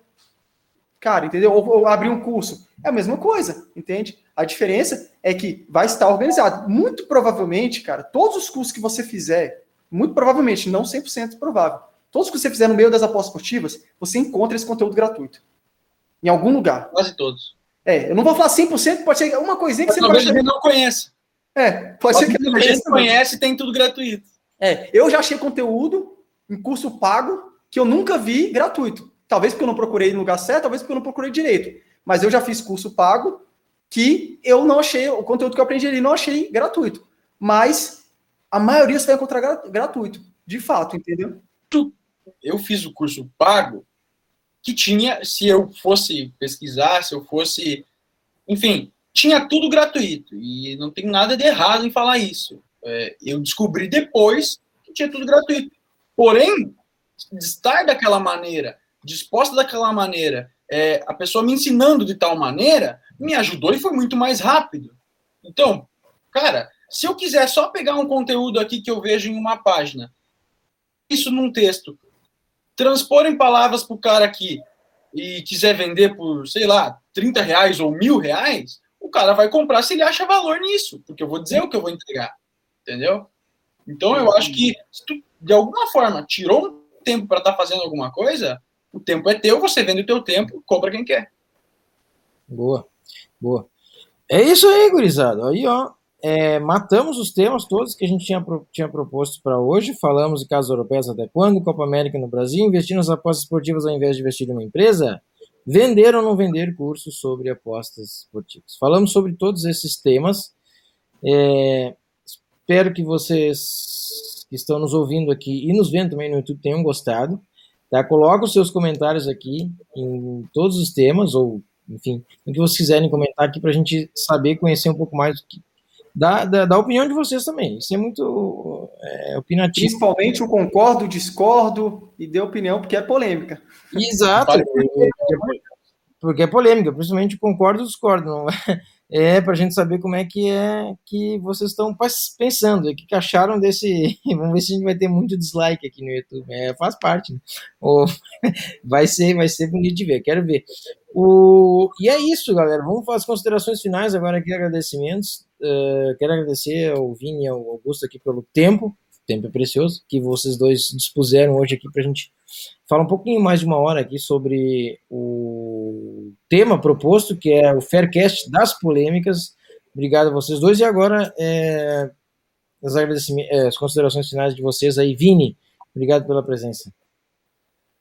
cara, entendeu? Ou, ou, abrir um curso, é a mesma coisa, entende? A diferença é que vai estar organizado. Muito provavelmente, cara, todos os cursos que você fizer, muito provavelmente, não 100% provável, todos que você fizer no meio das apostas esportivas, você encontra esse conteúdo gratuito. Em algum lugar. Quase todos. É, eu não vou falar 100%, pode ser uma coisinha que Mas você talvez pode... não conheça. É, pode, ser que a gente conhece tem tudo gratuito. É, eu já achei conteúdo em curso pago que eu nunca vi gratuito. Talvez porque eu não procurei no lugar certo, talvez porque eu não procurei direito. Mas eu já fiz curso pago que eu não achei, o conteúdo que eu aprendi ali não achei gratuito. Mas a maioria você vai encontrar gratuito, de fato, entendeu? Eu fiz o curso pago que tinha, se eu fosse pesquisar, se eu fosse. Enfim, tinha tudo gratuito. E não tem nada de errado em falar isso. É, eu descobri depois que tinha tudo gratuito. Porém, estar daquela maneira, disposta daquela maneira, é, a pessoa me ensinando de tal maneira, me ajudou e foi muito mais rápido. Então, cara, se eu quiser só pegar um conteúdo aqui que eu vejo em uma página, isso num texto, transpor em palavras para o cara aqui e quiser vender por, sei lá, 30 reais ou mil reais, o cara vai comprar se ele acha valor nisso, porque eu vou dizer o que eu vou entregar, entendeu? Então eu acho que se tu, de alguma forma, tirou um tempo para estar tá fazendo alguma coisa, o tempo é teu, você vende o teu tempo, compra quem quer. Boa, boa. É isso aí, gurizada. Aí, ó, é, matamos os temas todos que a gente tinha, tinha proposto para hoje. Falamos de casos europeus até quando, Copa América no Brasil, investir nas apostas esportivas ao invés de investir em uma empresa, vender ou não vender cursos sobre apostas esportivas. Falamos sobre todos esses temas. É, espero que vocês que estão nos ouvindo aqui e nos vendo também no YouTube tenham gostado. Tá? Coloca os seus comentários aqui em todos os temas, ou enfim, o que vocês quiserem comentar aqui para a gente saber, conhecer um pouco mais do que, da, da, da, opinião de vocês também. Isso é muito é, opinativo. Principalmente o concordo, discordo e dê opinião, porque é polêmica. Exato. porque é polêmica, principalmente concordo e discordo. Não é para a gente saber como é que é que vocês estão pensando, o que, acharam desse. *laughs* Vamos ver se a gente vai ter muito dislike aqui no YouTube. É, faz parte. Né? Ou, *laughs* vai ser, vai ser bonito de ver. Quero ver. O, e é isso, galera. Vamos fazer as considerações finais agora aqui, agradecimentos. Uh, quero agradecer ao Vini e ao Augusto aqui pelo tempo, tempo é precioso, que vocês dois dispuseram hoje aqui para a gente falar um pouquinho mais de uma hora aqui sobre o tema proposto, que é o Faircast das polêmicas. Obrigado a vocês dois. E agora, é, as, é, as considerações finais de vocês aí. Vini, obrigado pela presença.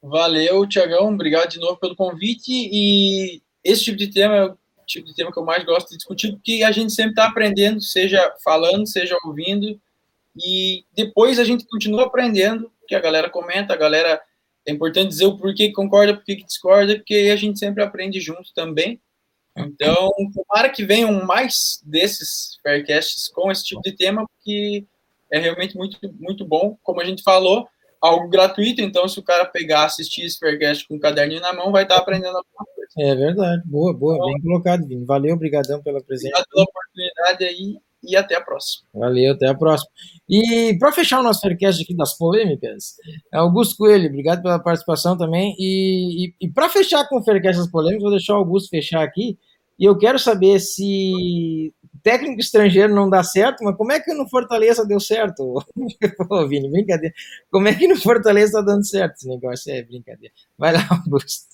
Valeu, Tiagão. Obrigado de novo pelo convite. E esse tipo de tema é o tipo de tema que eu mais gosto de discutir, porque a gente sempre está aprendendo, seja falando, seja ouvindo. E depois a gente continua aprendendo, que a galera comenta, a galera. É importante dizer o porquê que concorda, porquê que discorda, porque a gente sempre aprende junto também. Então, tomara que venham mais desses faircasts com esse tipo de tema, porque é realmente muito, muito bom. Como a gente falou, algo gratuito, então se o cara pegar, assistir esse Faircast com um caderninho na mão, vai estar aprendendo alguma coisa. É verdade. Boa, boa. Então, bem colocado, Vini. Valeu, obrigadão pela presença. Obrigado pela oportunidade aí e até a próxima. Valeu, até a próxima. E para fechar o nosso Faircast aqui das polêmicas, Augusto Coelho, obrigado pela participação também. E, e, e para fechar com o Faircast das polêmicas, vou deixar o Augusto fechar aqui. E eu quero saber se técnico estrangeiro não dá certo, mas como é que no Fortaleza deu certo? *laughs* Pô, Vini, brincadeira. Como é que no Fortaleza tá dando certo esse negócio? É brincadeira. Vai lá, Augusto.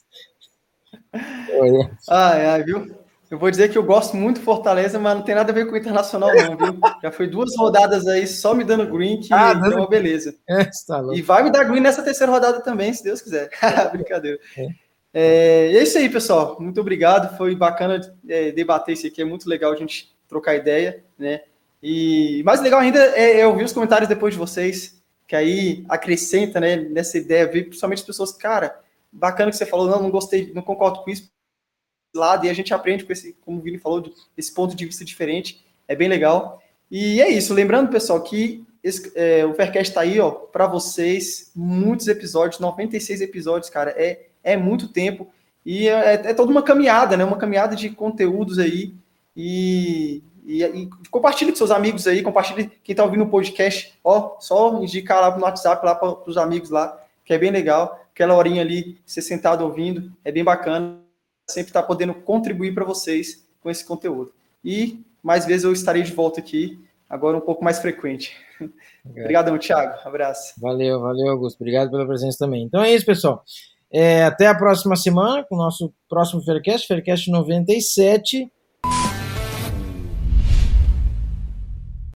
*laughs* Ai, ai, viu? Eu vou dizer que eu gosto muito do Fortaleza, mas não tem nada a ver com o Internacional, não, viu? Já foi duas rodadas aí só me dando green, que ah, é uma beleza. É, tá e vai me dar green nessa terceira rodada também, se Deus quiser. *laughs* Brincadeira. É. É, é isso aí, pessoal. Muito obrigado. Foi bacana é, debater isso aqui. É muito legal a gente trocar ideia, né? E mais legal ainda é, é, ouvir os comentários depois de vocês, que aí acrescenta, né, nessa ideia, ver principalmente as pessoas, cara, bacana que você falou, não, não gostei, não concordo com isso, lado, e a gente aprende com esse, como o Vini falou, esse ponto de vista diferente, é bem legal. E é isso, lembrando, pessoal, que esse, é, o Faircast está aí, ó, para vocês, muitos episódios, 96 episódios, cara, é é muito tempo. E é, é toda uma caminhada, né? Uma caminhada de conteúdos aí. E, e, e compartilhe com seus amigos aí, compartilhe quem está ouvindo o podcast, ó, só indicar lá no WhatsApp lá para os amigos lá, que é bem legal. Aquela horinha ali, ser sentado ouvindo, é bem bacana. Sempre está podendo contribuir para vocês com esse conteúdo. E mais vezes eu estarei de volta aqui, agora um pouco mais frequente. Obrigadão, Thiago. Abraço. Valeu, valeu, Augusto. Obrigado pela presença também. Então é isso, pessoal. É, até a próxima semana com o nosso próximo Faircast, Faircast 97.